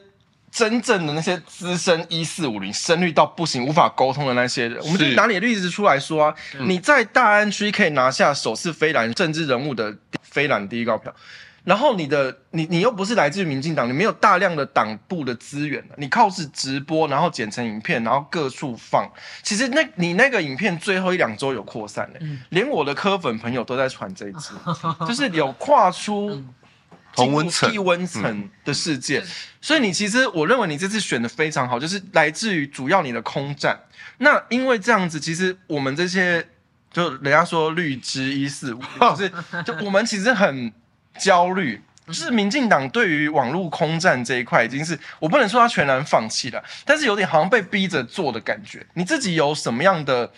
真正的那些资深一四五零深绿到不行、无法沟通的那些人，我们就拿你的例子出来说啊。嗯、你在大安区可以拿下首次非蓝政治人物的非蓝第一高票。然后你的你你又不是来自于民进党，你没有大量的党部的资源，你靠是直播，然后剪成影片，然后各处放。其实那你那个影片最后一两周有扩散嘞，嗯、连我的科粉朋友都在传这一支，就是有跨出同温层、低温层的世界。嗯、所以你其实我认为你这次选的非常好，就是来自于主要你的空战。那因为这样子，其实我们这些就人家说绿枝一四五，就是就我们其实很。焦虑，就是民进党对于网络空战这一块，已经是我不能说他全然放弃了，但是有点好像被逼着做的感觉。你自己有什么样的，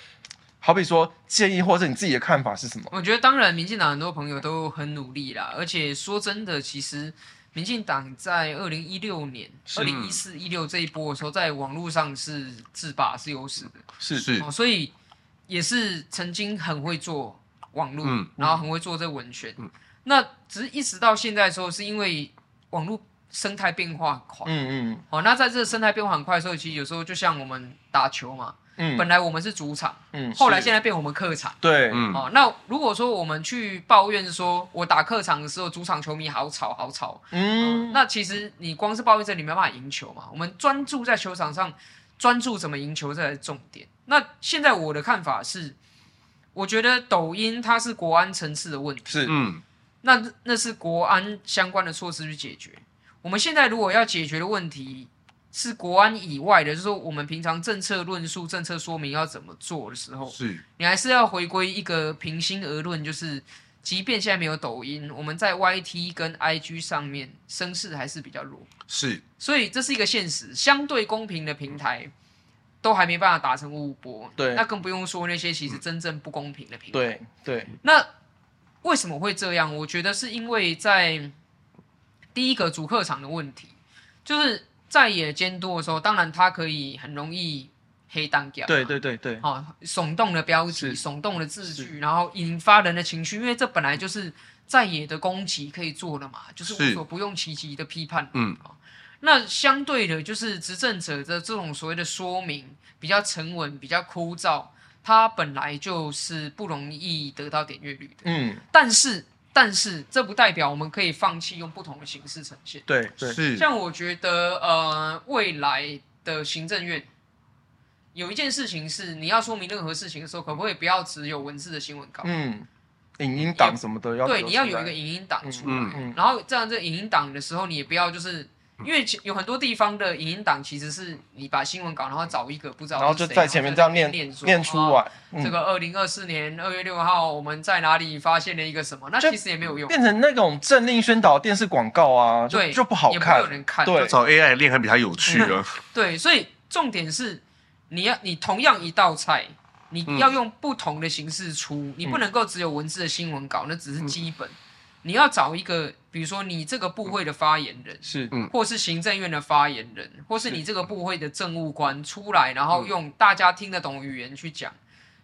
好比说建议，或者你自己的看法是什么？我觉得当然，民进党很多朋友都很努力啦，而且说真的，其实民进党在二零一六年、二零一四、一六这一波的时候，在网络上是自霸是优势的，是。是、哦，所以也是曾经很会做网络，嗯、然后很会做这文宣。嗯。那只是一直到现在的时候，是因为网络生态变化很快。嗯嗯。好，那在这个生态变化很快的时候，其实有时候就像我们打球嘛。嗯。本来我们是主场。嗯。后来现在变我们客场。对。嗯。哦，那如果说我们去抱怨说，我打客场的时候，主场球迷好吵好吵。嗯。那其实你光是抱怨这，你没办法赢球嘛。我们专注在球场上，专注怎么赢球，这才是重点。那现在我的看法是，我觉得抖音它是国安层次的问题。是。嗯。那那是国安相关的措施去解决。我们现在如果要解决的问题是国安以外的，就是说我们平常政策论述、政策说明要怎么做的时候，是你还是要回归一个平心而论，就是即便现在没有抖音，我们在 YT 跟 IG 上面声势还是比较弱。是，所以这是一个现实，相对公平的平台都还没办法达成五五波。对，那更不用说那些其实真正不公平的平台。对对，那。为什么会这样？我觉得是因为在第一个主客场的问题，就是在野监督的时候，当然他可以很容易黑单掉，对对对对，哦，耸动的标题，耸动的字句，然后引发人的情绪，因为这本来就是在野的攻击可以做的嘛，就是无所不用其极的批判，嗯，那相对的，就是执政者的这种所谓的说明比较沉稳，比较枯燥。它本来就是不容易得到点阅率的，嗯，但是但是这不代表我们可以放弃用不同的形式呈现。对对，是。像我觉得，呃，未来的行政院有一件事情是，你要说明任何事情的时候，可不可以不要只有文字的新闻稿？嗯，影音档什么的要。对，你要有一个影音档出来。嗯嗯。然后这样，这影音档的时候，你也不要就是。因为有很多地方的影音档其实是你把新闻稿，然后找一个不知道，然后就在前面这样念念念出来。这个二零二四年二月六号，我们在哪里发现了一个什么？那其实也没有用，变成那种政令宣导电视广告啊，对，就不好看，也不有人看。对，找 AI 练还比较有趣啊。对，所以重点是你要你同样一道菜，你要用不同的形式出，你不能够只有文字的新闻稿，那只是基本。你要找一个，比如说你这个部会的发言人是，或是行政院的发言人，或是你这个部会的政务官出来，然后用大家听得懂语言去讲。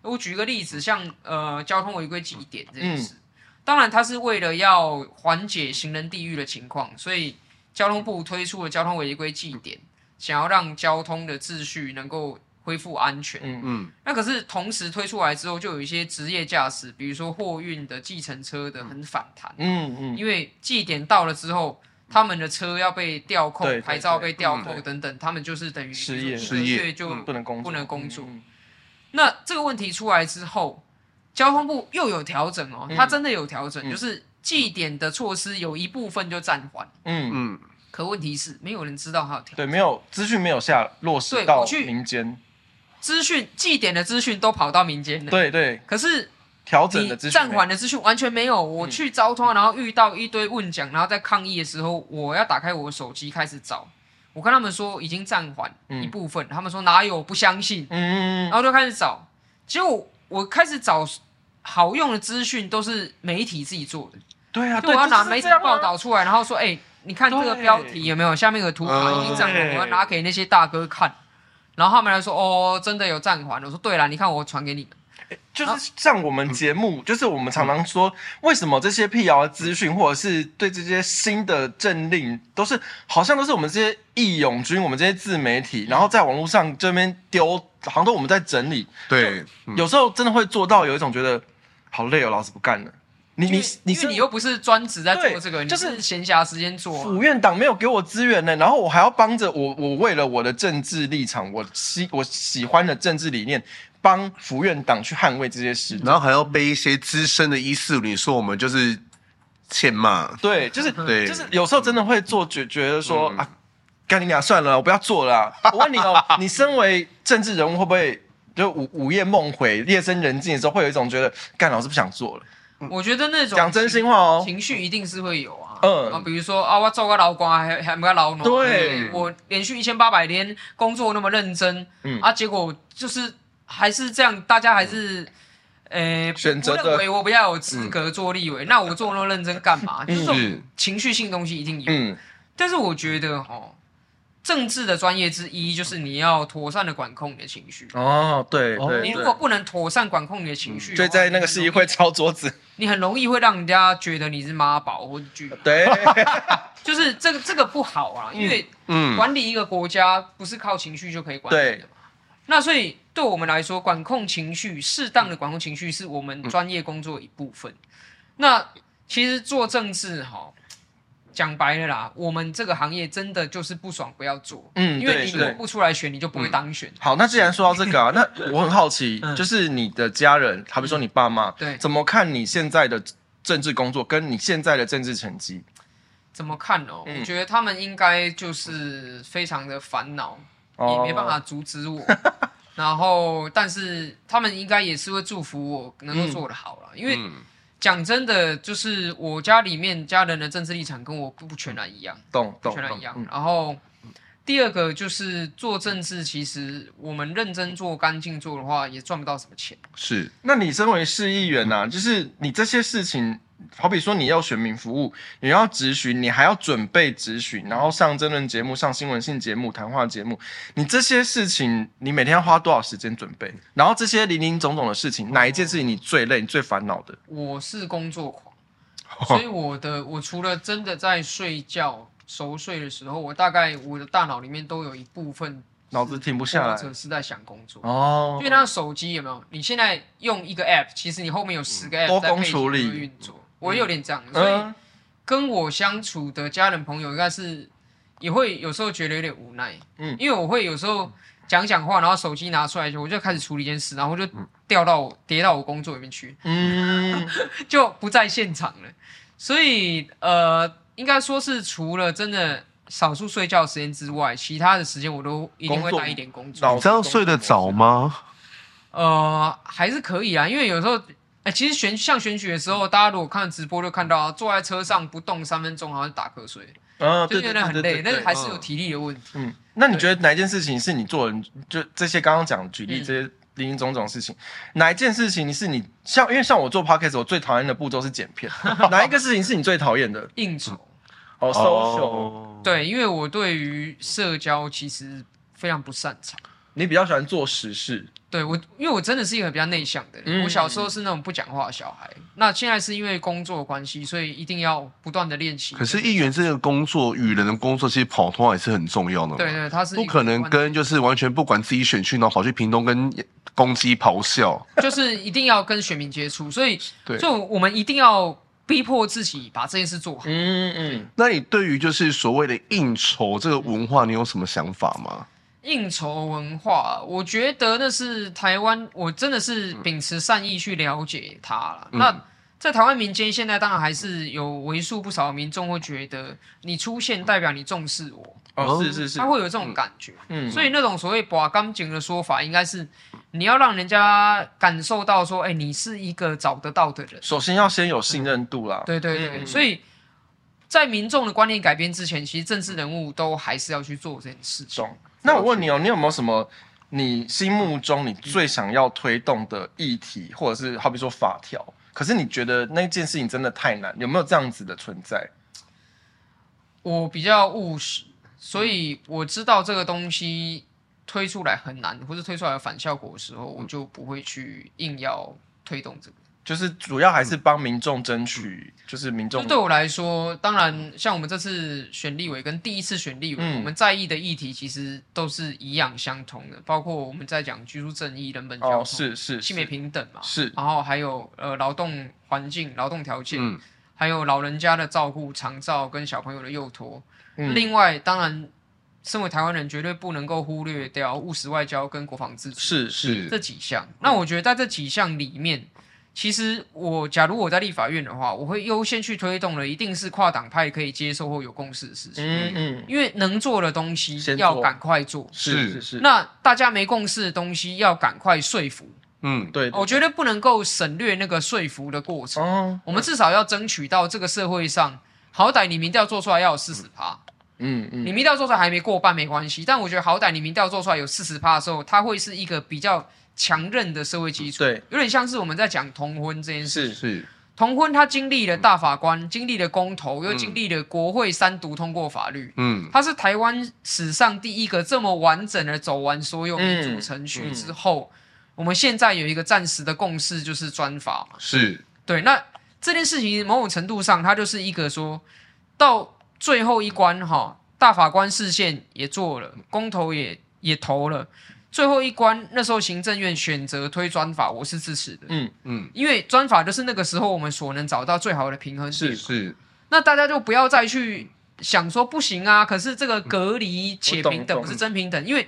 我举个例子，像呃交通违规记点这件事，当然它是为了要缓解行人地狱的情况，所以交通部推出了交通违规记点，想要让交通的秩序能够。恢复安全，嗯。嗯，那可是同时推出来之后，就有一些职业驾驶，比如说货运的、计程车的，很反弹，嗯嗯，因为祭点到了之后，他们的车要被调扣，牌照被调扣等等，他们就是等于失业，失业就不能工不能工作。那这个问题出来之后，交通部又有调整哦，他真的有调整，就是祭点的措施有一部分就暂缓，嗯。嗯，可问题是没有人知道他有调，对，没有资讯没有下落实到民间。资讯祭点的资讯都跑到民间了，对对。可是调整的资讯、暂缓的资讯完全没有。我去交通，然后遇到一堆问讲，然后在抗议的时候，我要打开我的手机开始找。我跟他们说已经暂缓一部分，他们说哪有，不相信。嗯，然后就开始找，结果我开始找好用的资讯都是媒体自己做的。对啊，就我要拿媒体报道出来，然后说，哎，你看这个标题有没有？下面有个图卡已经暂缓，我要拿给那些大哥看。然后他们来说，哦，真的有暂缓。我说对了，你看我传给你们，就是像我们节目，就是我们常常说，为什么这些辟谣的资讯，或者是对这些新的政令，都是好像都是我们这些义勇军，我们这些自媒体，然后在网络上这边丢，好像都我们在整理。对，有时候真的会做到有一种觉得好累哦，老子不干了。你你你是你又不是专职在做这个，就是闲暇时间做。府院党没有给我资源呢，然后我还要帮着我，我为了我的政治立场，我喜我喜欢的政治理念，帮府院党去捍卫这些事，然后还要被一些资深的一四五零说我们就是欠骂。对，就是对，就是有时候真的会做觉觉得说啊，干你俩算了，我不要做了。我问你哦，你身为政治人物，会不会就午午夜梦回、夜深人静的时候，会有一种觉得干老师不想做了？我觉得那种讲真心话哦，情绪一定是会有啊。嗯，啊，比如说啊，我做个劳官还还没个劳农，对，我连续一千八百天工作那么认真，嗯。啊，结果就是还是这样，大家还是，呃，选择认为我比较有资格做立委，那我做那么认真干嘛？就是这种情绪性东西一定有。嗯，但是我觉得哈。政治的专业之一就是你要妥善的管控你的情绪。哦，对对，你如果不能妥善管控你的情绪，就在那个市议会敲桌子，你很容易会让人家觉得你是妈宝或者巨。对，就是这个这个不好啊，因为管理一个国家不是靠情绪就可以管理的嘛。那所以对我们来说，管控情绪，适当的管控情绪是我们专业工作的一部分。那其实做政治哈。讲白了啦，我们这个行业真的就是不爽不要做，嗯，因为你如果不出来选，你就不会当选。好，那既然说到这个啊，那我很好奇，就是你的家人，好比说你爸妈，对，怎么看你现在的政治工作，跟你现在的政治成绩？怎么看哦？我觉得他们应该就是非常的烦恼，也没办法阻止我。然后，但是他们应该也是会祝福我能够做得好了，因为。讲真的，就是我家里面家人的政治立场跟我不全然一样，懂懂，全然一样。然后第二个就是做政治，其实我们认真做、干净做的话，也赚不到什么钱。是，那你身为市议员呐，就是你这些事情。好比说，你要选民服务，你要咨询，你还要准备咨询，然后上争论节目、上新闻性节目、谈话节目，你这些事情，你每天要花多少时间准备？然后这些林林总总的事情，哪一件事情你最累、你最烦恼的？我是工作狂，所以我的我除了真的在睡觉熟睡的时候，我大概我的大脑里面都有一部分。脑子停不下来，或者是在想工作哦。因为他的手机有没有？你现在用一个 app，其实你后面有十个 app 多工处理运作。我有点这样，所以跟我相处的家人朋友应该是也会有时候觉得有点无奈，嗯，因为我会有时候讲讲话，然后手机拿出来就我就开始处理一件事，然后就掉到我跌到我工作里面去，嗯，就不在现场了。所以呃，应该说是除了真的少数睡觉时间之外，其他的时间我都一定会带一点工作。你这样睡得着吗？呃，还是可以啊，因为有时候，哎、欸，其实选像选举的时候，大家如果看直播就看到，坐在车上不动三分钟，好像打瞌睡，嗯，就觉得很累，但是还是有体力的问题。嗯，那你觉得哪一件事情是你做的？就这些刚刚讲举例这些林林总总事情，嗯、哪一件事情是你像？因为像我做 podcast，我最讨厌的步骤是剪片，哪一个事情是你最讨厌的？应酬哦，social，对，因为我对于社交其实非常不擅长。你比较喜欢做实事？对我，因为我真的是一个比较内向的人。嗯、我小时候是那种不讲话的小孩，那现在是因为工作关系，所以一定要不断的练习。可是议员这个工作，与人的工作，其实跑通也是很重要的。对对，他是不可能跟就是完全不管自己选区，然后跑去屏东跟公鸡咆哮，就是一定要跟选民接触，所以 对，就我们一定要逼迫自己把这件事做好。嗯嗯。那你对于就是所谓的应酬这个文化，你有什么想法吗？应酬文化，我觉得那是台湾，我真的是秉持善意去了解它了。嗯、那在台湾民间，现在当然还是有为数不少的民众会觉得你出现代表你重视我，哦，是是是，他会有这种感觉。嗯，所以那种所谓“拔干净”的说法，应该是你要让人家感受到说，哎，你是一个找得到的人。首先要先有信任度啦。对对对，嗯、所以在民众的观念改变之前，其实政治人物都还是要去做这件事情。那我问你哦，你有没有什么你心目中你最想要推动的议题，或者是好比说法条？可是你觉得那件事情真的太难，有没有这样子的存在？我比较务实，所以我知道这个东西推出来很难，或是推出来有反效果的时候，我就不会去硬要推动这个。就是主要还是帮民众争取，就是民众。对我来说，当然像我们这次选立委跟第一次选立委，嗯、我们在意的议题其实都是一样相同的，包括我们在讲居住正义、人本交通、哦、是是性别平等嘛，是。然后还有呃劳动环境、劳动条件，嗯、还有老人家的照顾、长照跟小朋友的幼托。嗯、另外，当然，身为台湾人，绝对不能够忽略掉务实外交跟国防自主，是是这几项。那我觉得在这几项里面。其实我假如我在立法院的话，我会优先去推动的，一定是跨党派可以接受或有共识的事情。嗯嗯，因为能做的东西要赶快做。是是是。那大家没共识的东西要赶快说服。嗯，对。我觉得不能够省略那个说服的过程。哦。我们至少要争取到这个社会上，好歹你民调做出来要有四十趴。嗯嗯。你民调做出来还没过半没关系，但我觉得好歹你民调做出来有四十趴的时候，它会是一个比较。强韧的社会基础，对，有点像是我们在讲同婚这件事。是是，同婚它经历了大法官，经历了公投，又经历了国会三读通过法律。嗯，它是台湾史上第一个这么完整的走完所有民主程序之后，我们现在有一个暂时的共识，就是专法嘛。是，对。那这件事情某种程度上，它就是一个说到最后一关哈，大法官释宪也做了，公投也也投了。最后一关，那时候行政院选择推专法，我是支持的。嗯嗯，因为专法就是那个时候我们所能找到最好的平衡点。是是，那大家就不要再去想说不行啊，可是这个隔离且平等不是真平等，因为。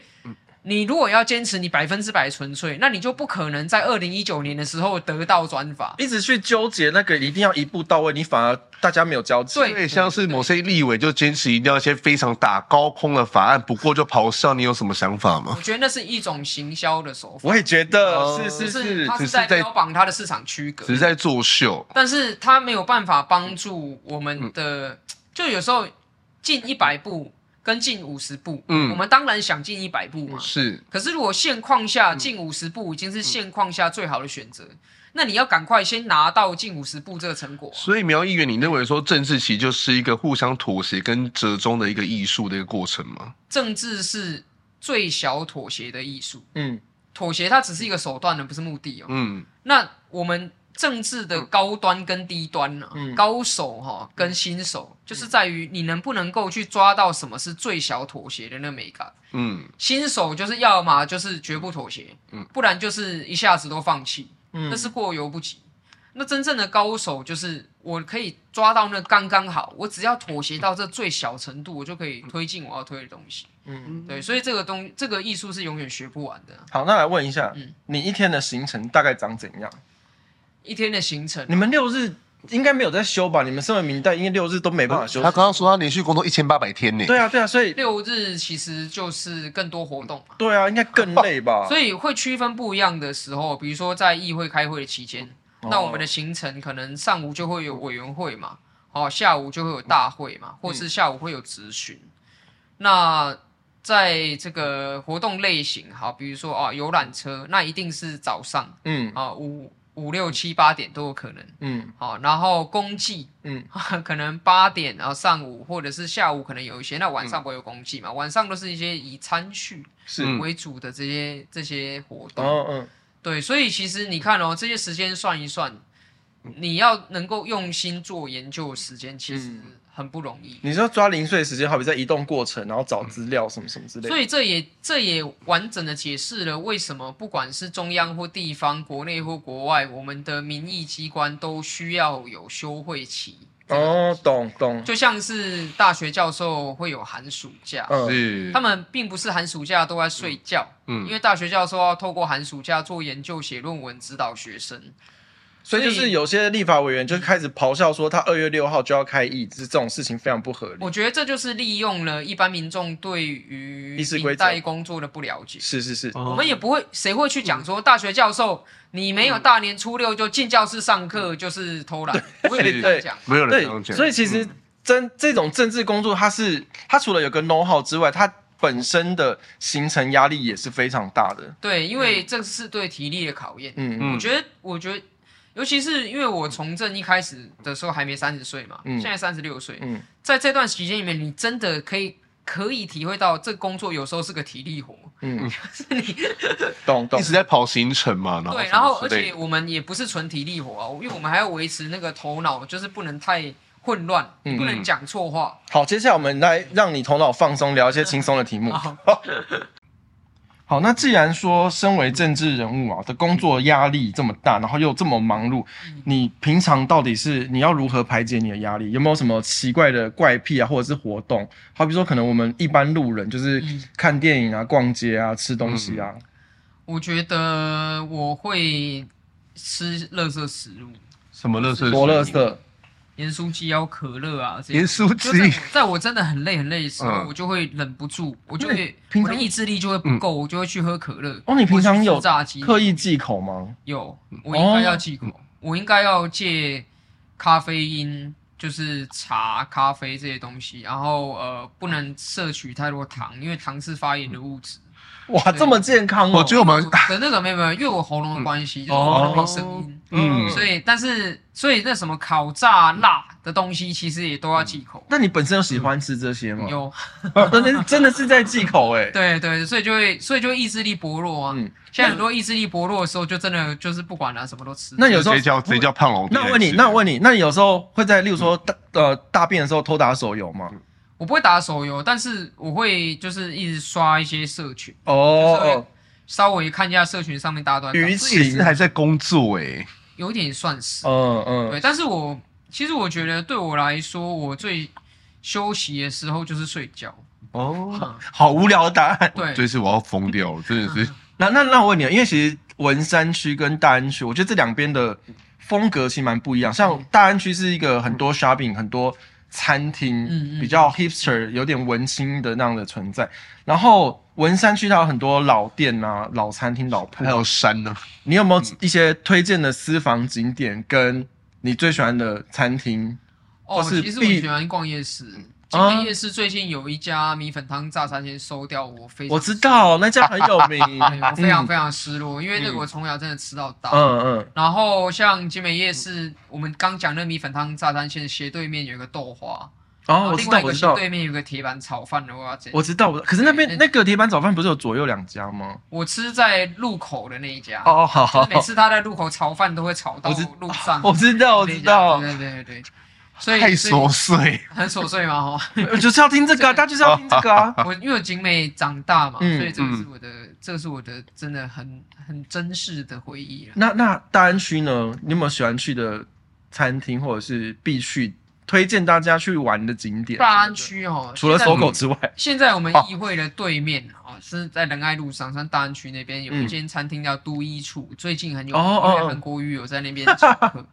你如果要坚持你百分之百纯粹，那你就不可能在二零一九年的时候得到专法。一直去纠结那个一定要一步到位，你反而大家没有交集。对，像是某些立委就坚持一定要一些非常打高空的法案，不过就咆哮。你有什么想法吗？我觉得那是一种行销的手法。我也觉得，呃、是是是，他是在标榜他的市场区隔，只是在作秀。但是他没有办法帮助我们的，嗯、就有时候进一百步。跟进五十步，嗯，我们当然想进一百步嘛，是。可是如果现况下进五十步已经是现况下最好的选择，嗯、那你要赶快先拿到进五十步这个成果。所以苗议员，你认为说政治其实就是一个互相妥协跟折中的一个艺术的一个过程吗？政治是最小妥协的艺术，嗯，妥协它只是一个手段而不是目的哦，嗯，那我们。政治的高端跟低端呢、啊？嗯、高手哈跟新手，就是在于你能不能够去抓到什么是最小妥协的那个美感。嗯，新手就是要么就是绝不妥协，嗯，不然就是一下子都放弃，嗯，那是过犹不及。那真正的高手就是我可以抓到那刚刚好，我只要妥协到这最小程度，我就可以推进我要推的东西。嗯，对，所以这个东这个艺术是永远学不完的。好，那来问一下，嗯，你一天的行程大概长怎样？一天的行程，你们六日应该没有在休吧？你们身为民代，因为六日都没办法休。他刚刚说他连续工作一千八百天呢。对啊，对啊，所以六日其实就是更多活动嘛。对啊，应该更累吧？所以会区分不一样的时候，比如说在议会开会的期间，那我们的行程可能上午就会有委员会嘛，哦，下午就会有大会嘛，或是下午会有咨询。那在这个活动类型，好，比如说啊，游览车，那一定是早上，嗯，啊，五五六七八点都有可能，嗯，好，然后公祭，嗯，可能八点，然后上午或者是下午可能有一些，那晚上不会有公祭嘛，晚上都是一些以餐叙是。为主的这些这些活动，嗯嗯，对，所以其实你看哦，这些时间算一算，你要能够用心做研究的时间，其实。很不容易。你说抓零碎时间，好比在移动过程，然后找资料什么什么之类的。所以这也这也完整的解释了为什么不管是中央或地方、国内或国外，我们的民意机关都需要有休会期。哦，懂懂。就像是大学教授会有寒暑假，嗯，他们并不是寒暑假都在睡觉，嗯，因为大学教授要透过寒暑假做研究、写论文、指导学生。所以就是有些立法委员就开始咆哮说，他二月六号就要开议，是这种事情非常不合理。我觉得这就是利用了一般民众对于民代工作的不了解。是是是，我们也不会，谁会去讲说大学教授你没有大年初六就进教室上课就是偷懒？不会这样讲，没有人这样讲。所以其实真这种政治工作，它是它除了有个 know how 之外，它本身的形成压力也是非常大的。对，因为这是对体力的考验。嗯嗯，我觉得，我觉得。尤其是因为我从政一开始的时候还没三十岁嘛，嗯、现在三十六岁，嗯、在这段时间里面，你真的可以可以体会到这工作有时候是个体力活，嗯，是你懂懂一直在跑行程嘛，然后对，然后而且我们也不是纯体力活啊，因为我们还要维持那个头脑，就是不能太混乱，嗯、不能讲错话。好，接下来我们来让你头脑放松，聊一些轻松的题目。好，那既然说身为政治人物啊的工作压力这么大，然后又这么忙碌，你平常到底是你要如何排解你的压力？有没有什么奇怪的怪癖啊，或者是活动？好比说，可能我们一般路人就是看电影啊、逛街啊、吃东西啊。我觉得我会吃垃圾食物。什么垃圾食物？多垃圾。盐酥鸡要可乐啊！盐酥鸡，在我真的很累很累的时候，我就会忍不住，我就会我的意志力就会不够，我就会去喝可乐。哦，你平常有刻意忌口吗？有，我应该要忌口，我应该要戒咖啡因，就是茶、咖啡这些东西，然后呃，不能摄取太多糖，因为糖是发炎的物质。哇，这么健康哦！我觉得我们的那个没有没有，因为我喉咙的关系，就是我没声音，嗯，所以但是所以那什么烤炸辣的东西，其实也都要忌口。那你本身有喜欢吃这些吗？有，真的真的是在忌口 哎。对对，所以就会所以就会意志力薄弱啊。嗯，现在很多意志力薄弱的时候，就真的就是不管了，什么都吃。那有时候谁叫谁叫胖龙？那我问你，那我问你，那你有时候会在，例如说大呃大便的时候偷打手游吗？我不会打手游，但是我会就是一直刷一些社群哦，稍微看一下社群上面大段。与其还在工作哎，有点算是，嗯嗯，对。但是我其实我觉得对我来说，我最休息的时候就是睡觉。哦，好无聊的答案。对，这次我要疯掉了，真的是。那那那我问你，因为其实文山区跟大安区，我觉得这两边的风格其实蛮不一样。像大安区是一个很多 shopping 很多。餐厅比较 hipster，有点文青的那样的存在。然后文山区它有很多老店啊、老餐厅、老铺，还有山呢。你有没有一些推荐的私房景点，跟你最喜欢的餐厅？哦，其实我喜欢逛夜市。金门夜市最近有一家米粉汤炸三鲜收掉，我非常我知道那家很有名，我非常非常失落，因为那个我从小真的吃到大。嗯嗯。然后像金门夜市，我们刚讲那米粉汤炸三鲜斜对面有一个豆花，哦，我知道我知道。对面有个铁板炒饭的话，我知道我，可是那边那个铁板炒饭不是有左右两家吗？我吃在路口的那一家。哦好好。每次他在路口炒饭都会炒到路上。我知道我知道。对对对对。所以太琐碎，很琐碎吗？哈，就是要听这个，大家就是要听这个啊。我因为我景美长大嘛，所以这个是我的，这个是我的真的很很珍视的回忆。那那大安区呢？你有没有喜欢去的餐厅或者是必去推荐大家去玩的景点？大安区哦，除了 SOGO 之外，现在我们议会的对面啊，是在仁爱路上，像大安区那边有一间餐厅叫都一处，最近很有名，因为韩国瑜有在那边请客。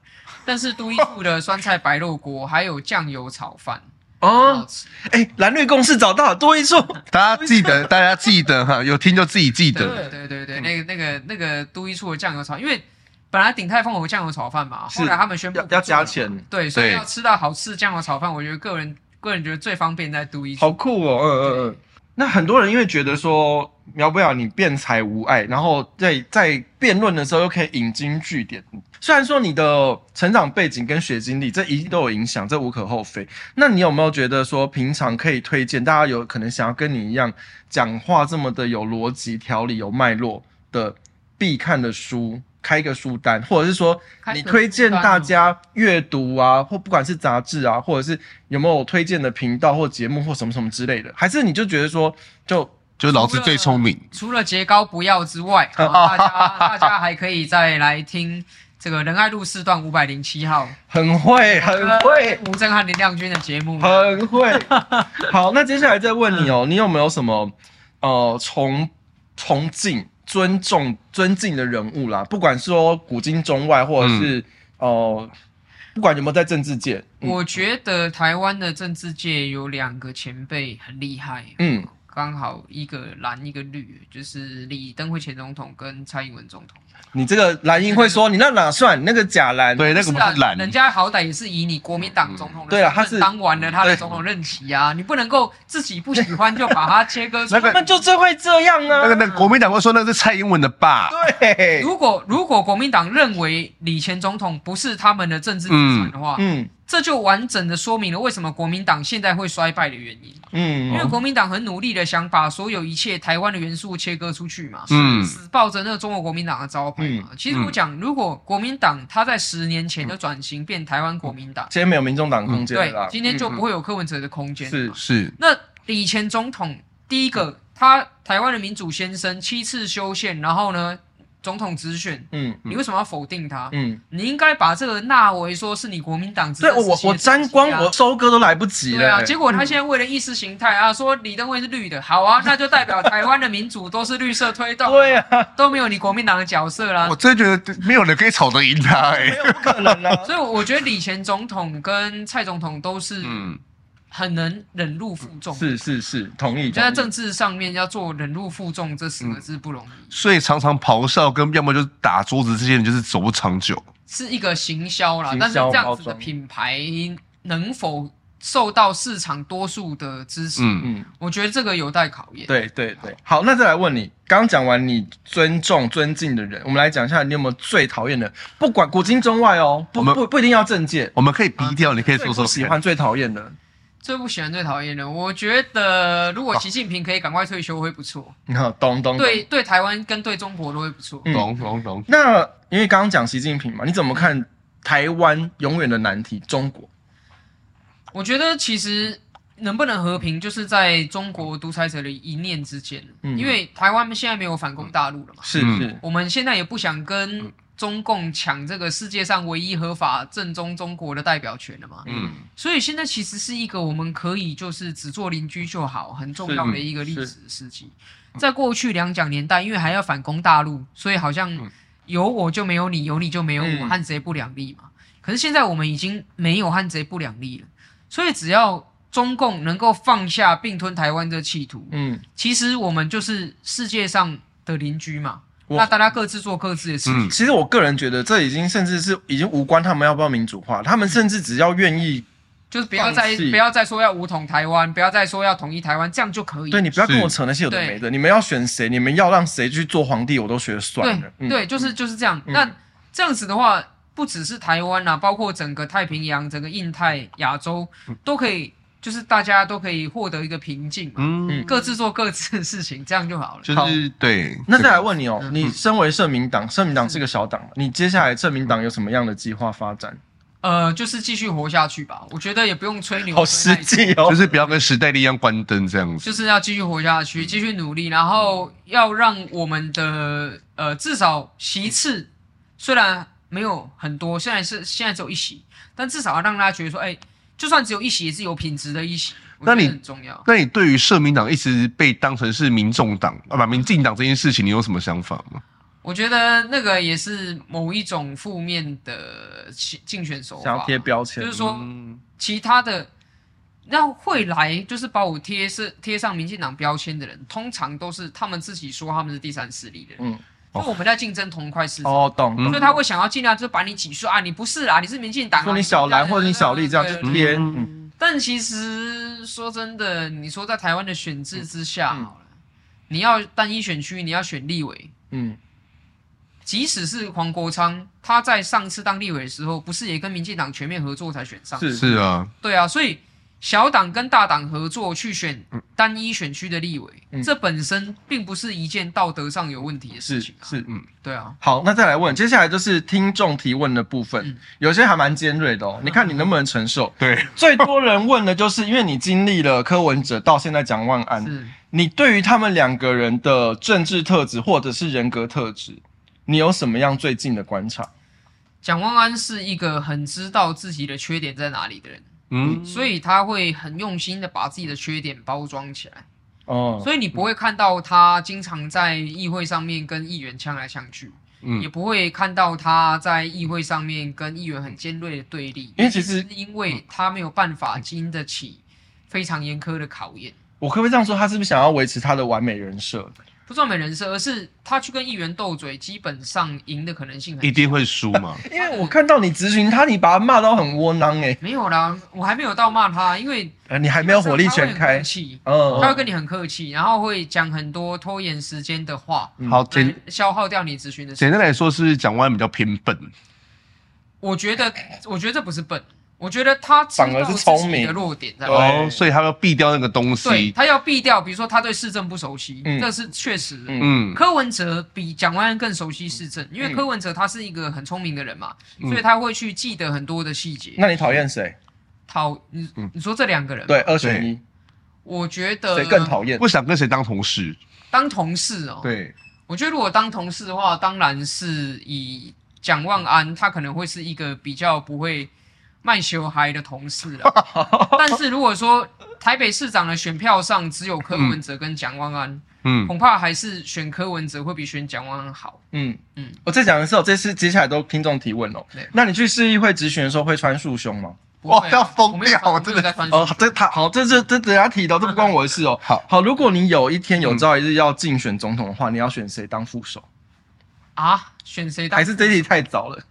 但是都一处的酸菜白肉锅还有酱油炒饭。哦，哎，蓝绿共识找到了多一处，大家记得，大家记得哈，有听就自己记得。对对对对，那个那个那个都一处的酱油炒，因为本来鼎泰丰有酱油炒饭嘛，后来他们宣布要加钱，对，所以要吃到好吃酱油炒饭，我觉得个人个人觉得最方便在都一处。好酷哦，嗯嗯嗯。那很多人因为觉得说苗博雅你辩才无碍，然后在在辩论的时候又可以引经据典。虽然说你的成长背景跟学经历这一定都有影响，这无可厚非。那你有没有觉得说平常可以推荐大家有可能想要跟你一样讲话这么的有逻辑、条理、有脉络的必看的书，开一个书单，或者是说你推荐大家阅读啊，或不管是杂志啊，或者是有没有推荐的频道或节目或什么什么之类的，还是你就觉得说就就老子最聪明，除了节高不要之外，大家大家还可以再来听。这个仁爱路四段五百零七号，很会，很会。吴峥和林亮君的节目，很会。好，那接下来再问你哦，你有没有什么呃崇崇敬、尊重、尊敬的人物啦？不管说古今中外，或者是哦、不管有没有在政治界，嗯、我觉得台湾的政治界有两个前辈很厉害。嗯，刚好一个蓝一个绿，就是李登辉前总统跟蔡英文总统。你这个蓝营会说，你那哪算？你那个假蓝？对，那个不是蓝。人家好歹也是以你国民党总统的对啊，他是当完了他的总统任期啊，你不能够自己不喜欢就把他切割出来。他们就最会这样啊。那个那国民党会说那是蔡英文的爸。对。如果如果国民党认为李前总统不是他们的政治资产的话，嗯。这就完整的说明了为什么国民党现在会衰败的原因。嗯，因为国民党很努力的想把所有一切台湾的元素切割出去嘛，嗯，死抱着那个中国国民党的招牌嘛。其实我讲，如果国民党他在十年前就转型变台湾国民党，今天没有民众党空间，对，今天就不会有柯文哲的空间。是是。那以前总统第一个，他台湾的民主先生，七次修宪，然后呢？总统直选，嗯，你为什么要否定他？嗯，你应该把这个纳为说是你国民党之。对，我我沾光，我收割都来不及了。对啊，结果他现在为了意识形态啊，说李登辉是绿的，好啊，那就代表台湾的民主都是绿色推动。对啊，都没有你国民党的角色啦。我真觉得没有人可以吵得赢他，哎，没有不可能啊。所以我觉得李前总统跟蔡总统都是，嗯。很能忍辱负重，是是是，同意。就在政治上面要做忍辱负重这四个字不容易，嗯、所以常常咆哮跟要么就是打桌子，这些人就是走不长久。是一个行销啦，销但是这样子的品牌能否受到市场多数的支持？嗯嗯，我觉得这个有待考验。对对对，好，那再来问你，刚讲完你尊重尊敬的人，我们来讲一下你有没有最讨厌的？不管古今中外哦，不不不一定要政界，我们可以低调，啊、你可以说说喜欢最讨厌的。最不喜欢、最讨厌的，我觉得如果习近平可以赶快退休会不错。你看，懂懂。对对，台湾跟对中国都会不错。懂懂懂。那因为刚刚讲习近平嘛，你怎么看台湾永远的难题中国？我觉得其实能不能和平，就是在中国独裁者的一念之间。嗯。因为台湾现在没有反攻大陆了嘛。是是。我们现在也不想跟。中共抢这个世界上唯一合法正宗中国的代表权了嘛？嗯，所以现在其实是一个我们可以就是只做邻居就好，很重要的一个历史时期。在过去两蒋年代，因为还要反攻大陆，所以好像有我就没有你，有你就没有我，汉贼不两立嘛。可是现在我们已经没有汉贼不两立了，所以只要中共能够放下并吞台湾的企图，嗯，其实我们就是世界上的邻居嘛。那大家各自做各自的事情。嗯，其实我个人觉得，这已经甚至是已经无关他们要不要民主化，他们甚至只要愿意，就是不要再不要再说要武统台湾，不要再说要统一台湾，这样就可以。对，你不要跟我扯那些有的没的，你们要选谁，你们要让谁去做皇帝，我都觉得算了。对，嗯、对，就是就是这样。嗯、那这样子的话，不只是台湾啊，包括整个太平洋、整个印太、亚洲都可以。就是大家都可以获得一个平静，嗯，各自做各自的事情，这样就好了。就是对。那再来问你哦，你身为社民党，社民党是个小党，你接下来社民党有什么样的计划发展？呃，就是继续活下去吧。我觉得也不用吹牛，好实际哦，就是不要跟时代力量关灯这样子。就是要继续活下去，继续努力，然后要让我们的呃至少席次虽然没有很多，现在是现在只有一席，但至少要让大家觉得说，哎、欸，就算只有一席，也是有品质的一席。那你很重要。那你对于社民党一直被当成是民众党啊，不，民进党这件事情，你有什么想法吗？我觉得那个也是某一种负面的竞选手法，想要贴标签，就是说其他的，那会来就是把我贴是贴上民进党标签的人，通常都是他们自己说他们是第三势力的人。嗯。因为我们在竞争同一块市场，哦，懂，所以他会想要尽量就把你挤出啊，你不是啊，你是民进党，说你小蓝或者你小绿这样就贴。嗯，但其实说真的，你说在台湾的选制之下，好了，你要单一选区，你要选立委，嗯，即使是黄国昌，他在上次当立委的时候，不是也跟民进党全面合作才选上？是是啊，对啊，所以。小党跟大党合作去选单一选区的立委，嗯、这本身并不是一件道德上有问题的事情，啊。是，嗯，对啊。好，那再来问，接下来就是听众提问的部分，嗯、有些还蛮尖锐的哦。你看你能不能承受？对，最多人问的就是，因为你经历了柯文哲到现在蒋万安，你对于他们两个人的政治特质或者是人格特质，你有什么样最近的观察？蒋万安是一个很知道自己的缺点在哪里的人。嗯，所以他会很用心的把自己的缺点包装起来，哦，所以你不会看到他经常在议会上面跟议员呛来呛去，嗯，也不会看到他在议会上面跟议员很尖锐的对立，因为其实因为他没有办法经得起非常严苛的考验。我可不可以这样说？他是不是想要维持他的完美人设？不是美人设，而是他去跟议员斗嘴，基本上赢的可能性很一定会输嘛。因为我看到你咨询他，你把他骂到很窝囊诶、欸。没有啦，我还没有到骂他，因为呃，你还没有火力全开。嗯，他会跟你很客气，然后会讲很多拖延时间的话，好，简消耗掉你咨询的时间。简单来说，是蒋万比较偏笨。我觉得，我觉得这不是笨。我觉得他反而是聪明的弱点在，哦，所以他要避掉那个东西。对，他要避掉，比如说他对市政不熟悉，嗯、这是确实。嗯，柯文哲比蒋万安更熟悉市政，因为柯文哲他是一个很聪明的人嘛，嗯、所以他会去记得很多的细节。那你讨厌谁？讨你你说这两个人？对，二选一。我觉得谁更讨厌？不想跟谁当同事？当同事哦。对，我觉得如果当同事的话，当然是以蒋万安，他可能会是一个比较不会。卖小孩的同事啊，但是如果说台北市长的选票上只有柯文哲跟蒋万安，嗯，恐怕还是选柯文哲会比选蒋万安好。嗯嗯，我在讲的时候，这次接下来都听众提问哦。那你去市议会质询的时候会穿束胸吗？哇，要疯掉！我真的在穿。哦，这他好，这这这等下提到，这不关我的事哦。好好，如果你有一天有朝一日要竞选总统的话，你要选谁当副手？啊，选谁当？还是这题太早了？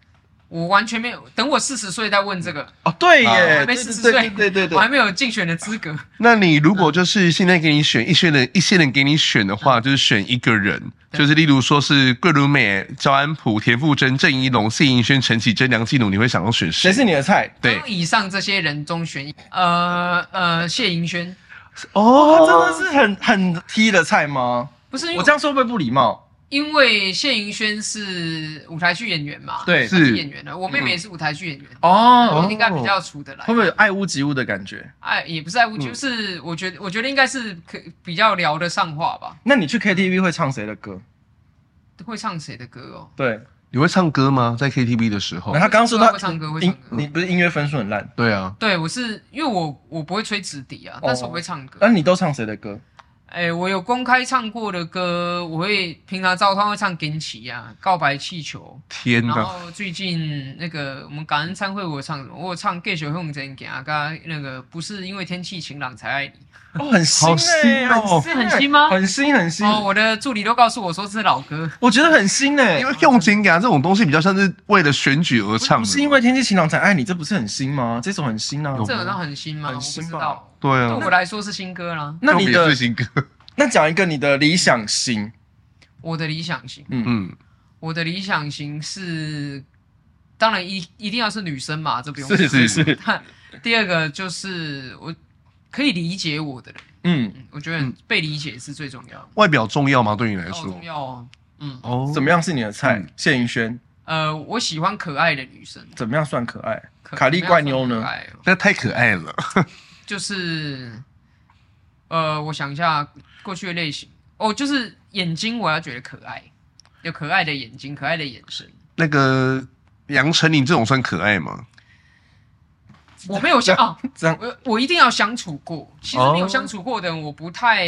我完全没有，等我四十岁再问这个哦。对耶，我还没四十岁，对对对对，我还没有竞选的资格。那你如果就是现在给你选一些人，一些人给你选的话，就是选一个人，就是例如说是桂纶镁、赵安普、田馥甄、郑宜农、谢盈萱、陈绮贞、梁继努，你会想要选谁？谁是你的菜？对，以上这些人中选一，呃呃，谢盈萱。哦，真的是很很踢的菜吗？不是，我这样说会不会不礼貌？因为谢盈萱是舞台剧演员嘛，对，是演员的。我妹妹也是舞台剧演员哦，应该比较处得来。会不会有爱屋及乌的感觉？爱也不是爱屋及乌，就是我觉得，我觉得应该是可比较聊得上话吧。那你去 KTV 会唱谁的歌？会唱谁的歌哦？对，你会唱歌吗？在 KTV 的时候？他刚刚说他会唱歌，会唱歌。你不是音乐分数很烂？对啊，对我是因为我我不会吹直笛啊，但是我会唱歌。那你都唱谁的歌？哎、欸，我有公开唱过的歌，我会平常照常会唱《惊奇》呀，《告白气球》。天哪！然后最近那个我们感恩参会，我有唱什么？我有唱《继续向前行》，刚那个不是因为天气晴朗才爱你。哦，很新哎，哦，是很新吗？很新很新。哦，我的助理都告诉我说是老歌，我觉得很新哎，因为用情感这种东西比较像是为了选举而唱的。不是因为天气晴朗才爱你，这不是很新吗？这首很新啊，这首歌很新吗？很新吧？对啊，对我来说是新歌啦。那你的新歌？那讲一个你的理想型，我的理想型，嗯嗯，我的理想型是，当然一一定要是女生嘛，这不用说。是是是。第二个就是我可以理解我的人，嗯，我觉得被理解是最重要的。外表重要吗？对你来说？重要哦。嗯。哦。怎么样是你的菜？谢盈萱。呃，我喜欢可爱的女生。怎么样算可爱？卡莉怪妞呢？那太可爱了。就是，呃，我想一下。过去的类型哦，就是眼睛，我要觉得可爱，有可爱的眼睛，可爱的眼神。那个杨丞琳这种算可爱吗？我没有相啊，这样我我一定要相处过。其实没有相处过的人，我不太，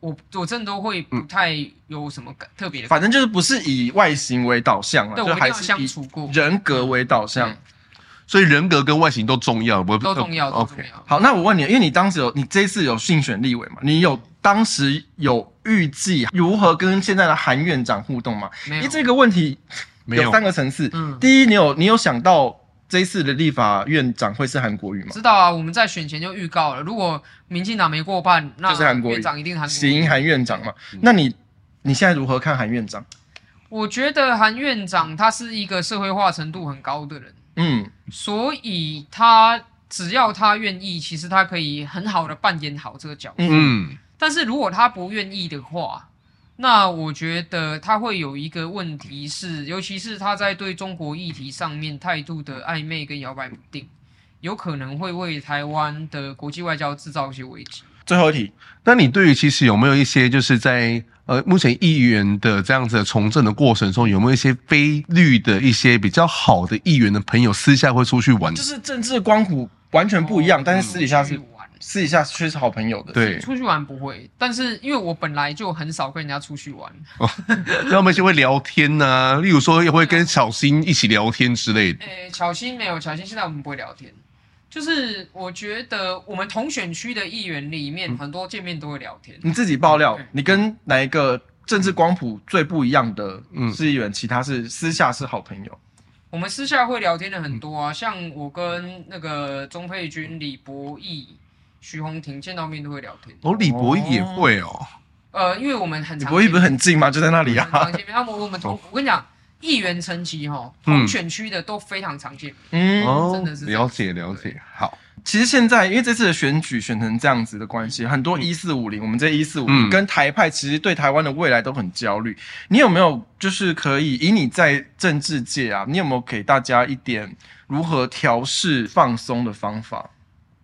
我我真的都会不太有什么感特别的。反正就是不是以外形为导向啊，对，就还是相处过，人格为导向。所以人格跟外形都重要，不都重要，都重要。好，那我问你，因为你当时有你这一次有竞选立委嘛？你有当时有预计如何跟现在的韩院长互动吗？没有。因为这个问题有三个层次。嗯，第一，你有你有想到这一次的立法院长会是韩国瑜吗？知道啊，我们在选前就预告了，如果民进党没过半，那就是韩国瑜院长一定韩喜迎韩院长嘛。那你你现在如何看韩院长？我觉得韩院长他是一个社会化程度很高的人。嗯，所以他只要他愿意，其实他可以很好的扮演好这个角色。嗯，但是如果他不愿意的话，那我觉得他会有一个问题是，尤其是他在对中国议题上面态度的暧昧跟摇摆不定，有可能会为台湾的国际外交制造一些危机。最后一题，那你对于其实有没有一些就是在呃目前议员的这样子的从政的过程中，有没有一些非绿的一些比较好的议员的朋友，私下会出去玩？就是政治光谱完全不一样，哦、但是私底下是玩，私底下却是好朋友的。对，出去玩不会，但是因为我本来就很少跟人家出去玩，哦，那我们就会聊天呐、啊，例如说也会跟小新一起聊天之类的。诶、欸，巧芯没有，小新现在我们不会聊天。就是我觉得我们同选区的议员里面，很多见面都会聊天。你自己爆料，你跟哪一个政治光谱最不一样的市议员？其他是私下是好朋友。我们私下会聊天的很多啊，像我跟那个钟沛君、李博义、徐宏庭见到面都会聊天。哦，李博义也会哦。呃，因为我们很常，李博义不是很近吗？就在那里啊。常见面，他们我们同我跟你讲。议员层级哈，同选区的都非常常见。嗯，真的是了解了解。好，其实现在因为这次的选举选成这样子的关系，很多一四五零，我们这一四五零跟台派其实对台湾的未来都很焦虑。你有没有就是可以以你在政治界啊，你有没有给大家一点如何调试放松的方法？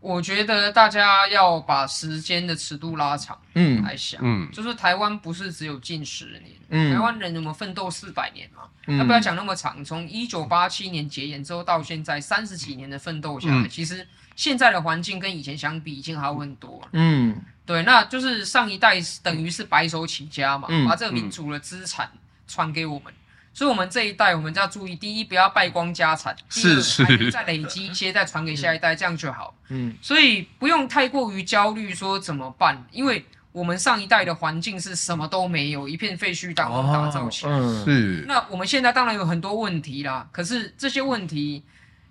我觉得大家要把时间的尺度拉长，嗯，来想，嗯，就是台湾不是只有近十年，嗯，台湾人有没有奋斗四百年嘛？那、嗯、不要讲那么长，从一九八七年解严之后到现在三十几年的奋斗下来，嗯、其实现在的环境跟以前相比已经好很多了。嗯，对，那就是上一代等于是白手起家嘛，嗯、把这个民族的资产传给我们，嗯、所以我们这一代我们就要注意，第一不要败光家产，是是，再累积一些再传给下一代，这样就好。嗯，所以不用太过于焦虑说怎么办，因为。我们上一代的环境是什么都没有，一片废墟当中打造起来。哦、是。那我们现在当然有很多问题啦，可是这些问题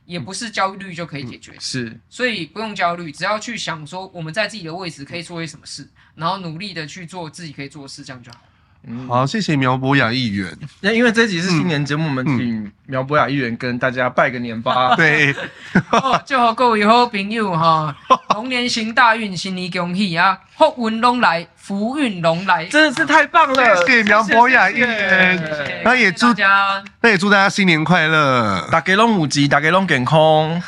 也不是焦虑就可以解决。是。所以不用焦虑，只要去想说我们在自己的位置可以做些什么事，然后努力的去做自己可以做的事，这样就好。嗯、好，谢谢苗博雅议员。那因为这集是新年节目，嗯、我们请苗博雅议员跟大家拜个年吧。对，祝贺各位好朋友哈，龙年行大运，新年恭喜啊，福运龙来，福运龙来，真的是太棒了！谢谢苗博雅议员，那也祝大家，那也祝大家新年快乐，大家龙母鸡，大家龙健康。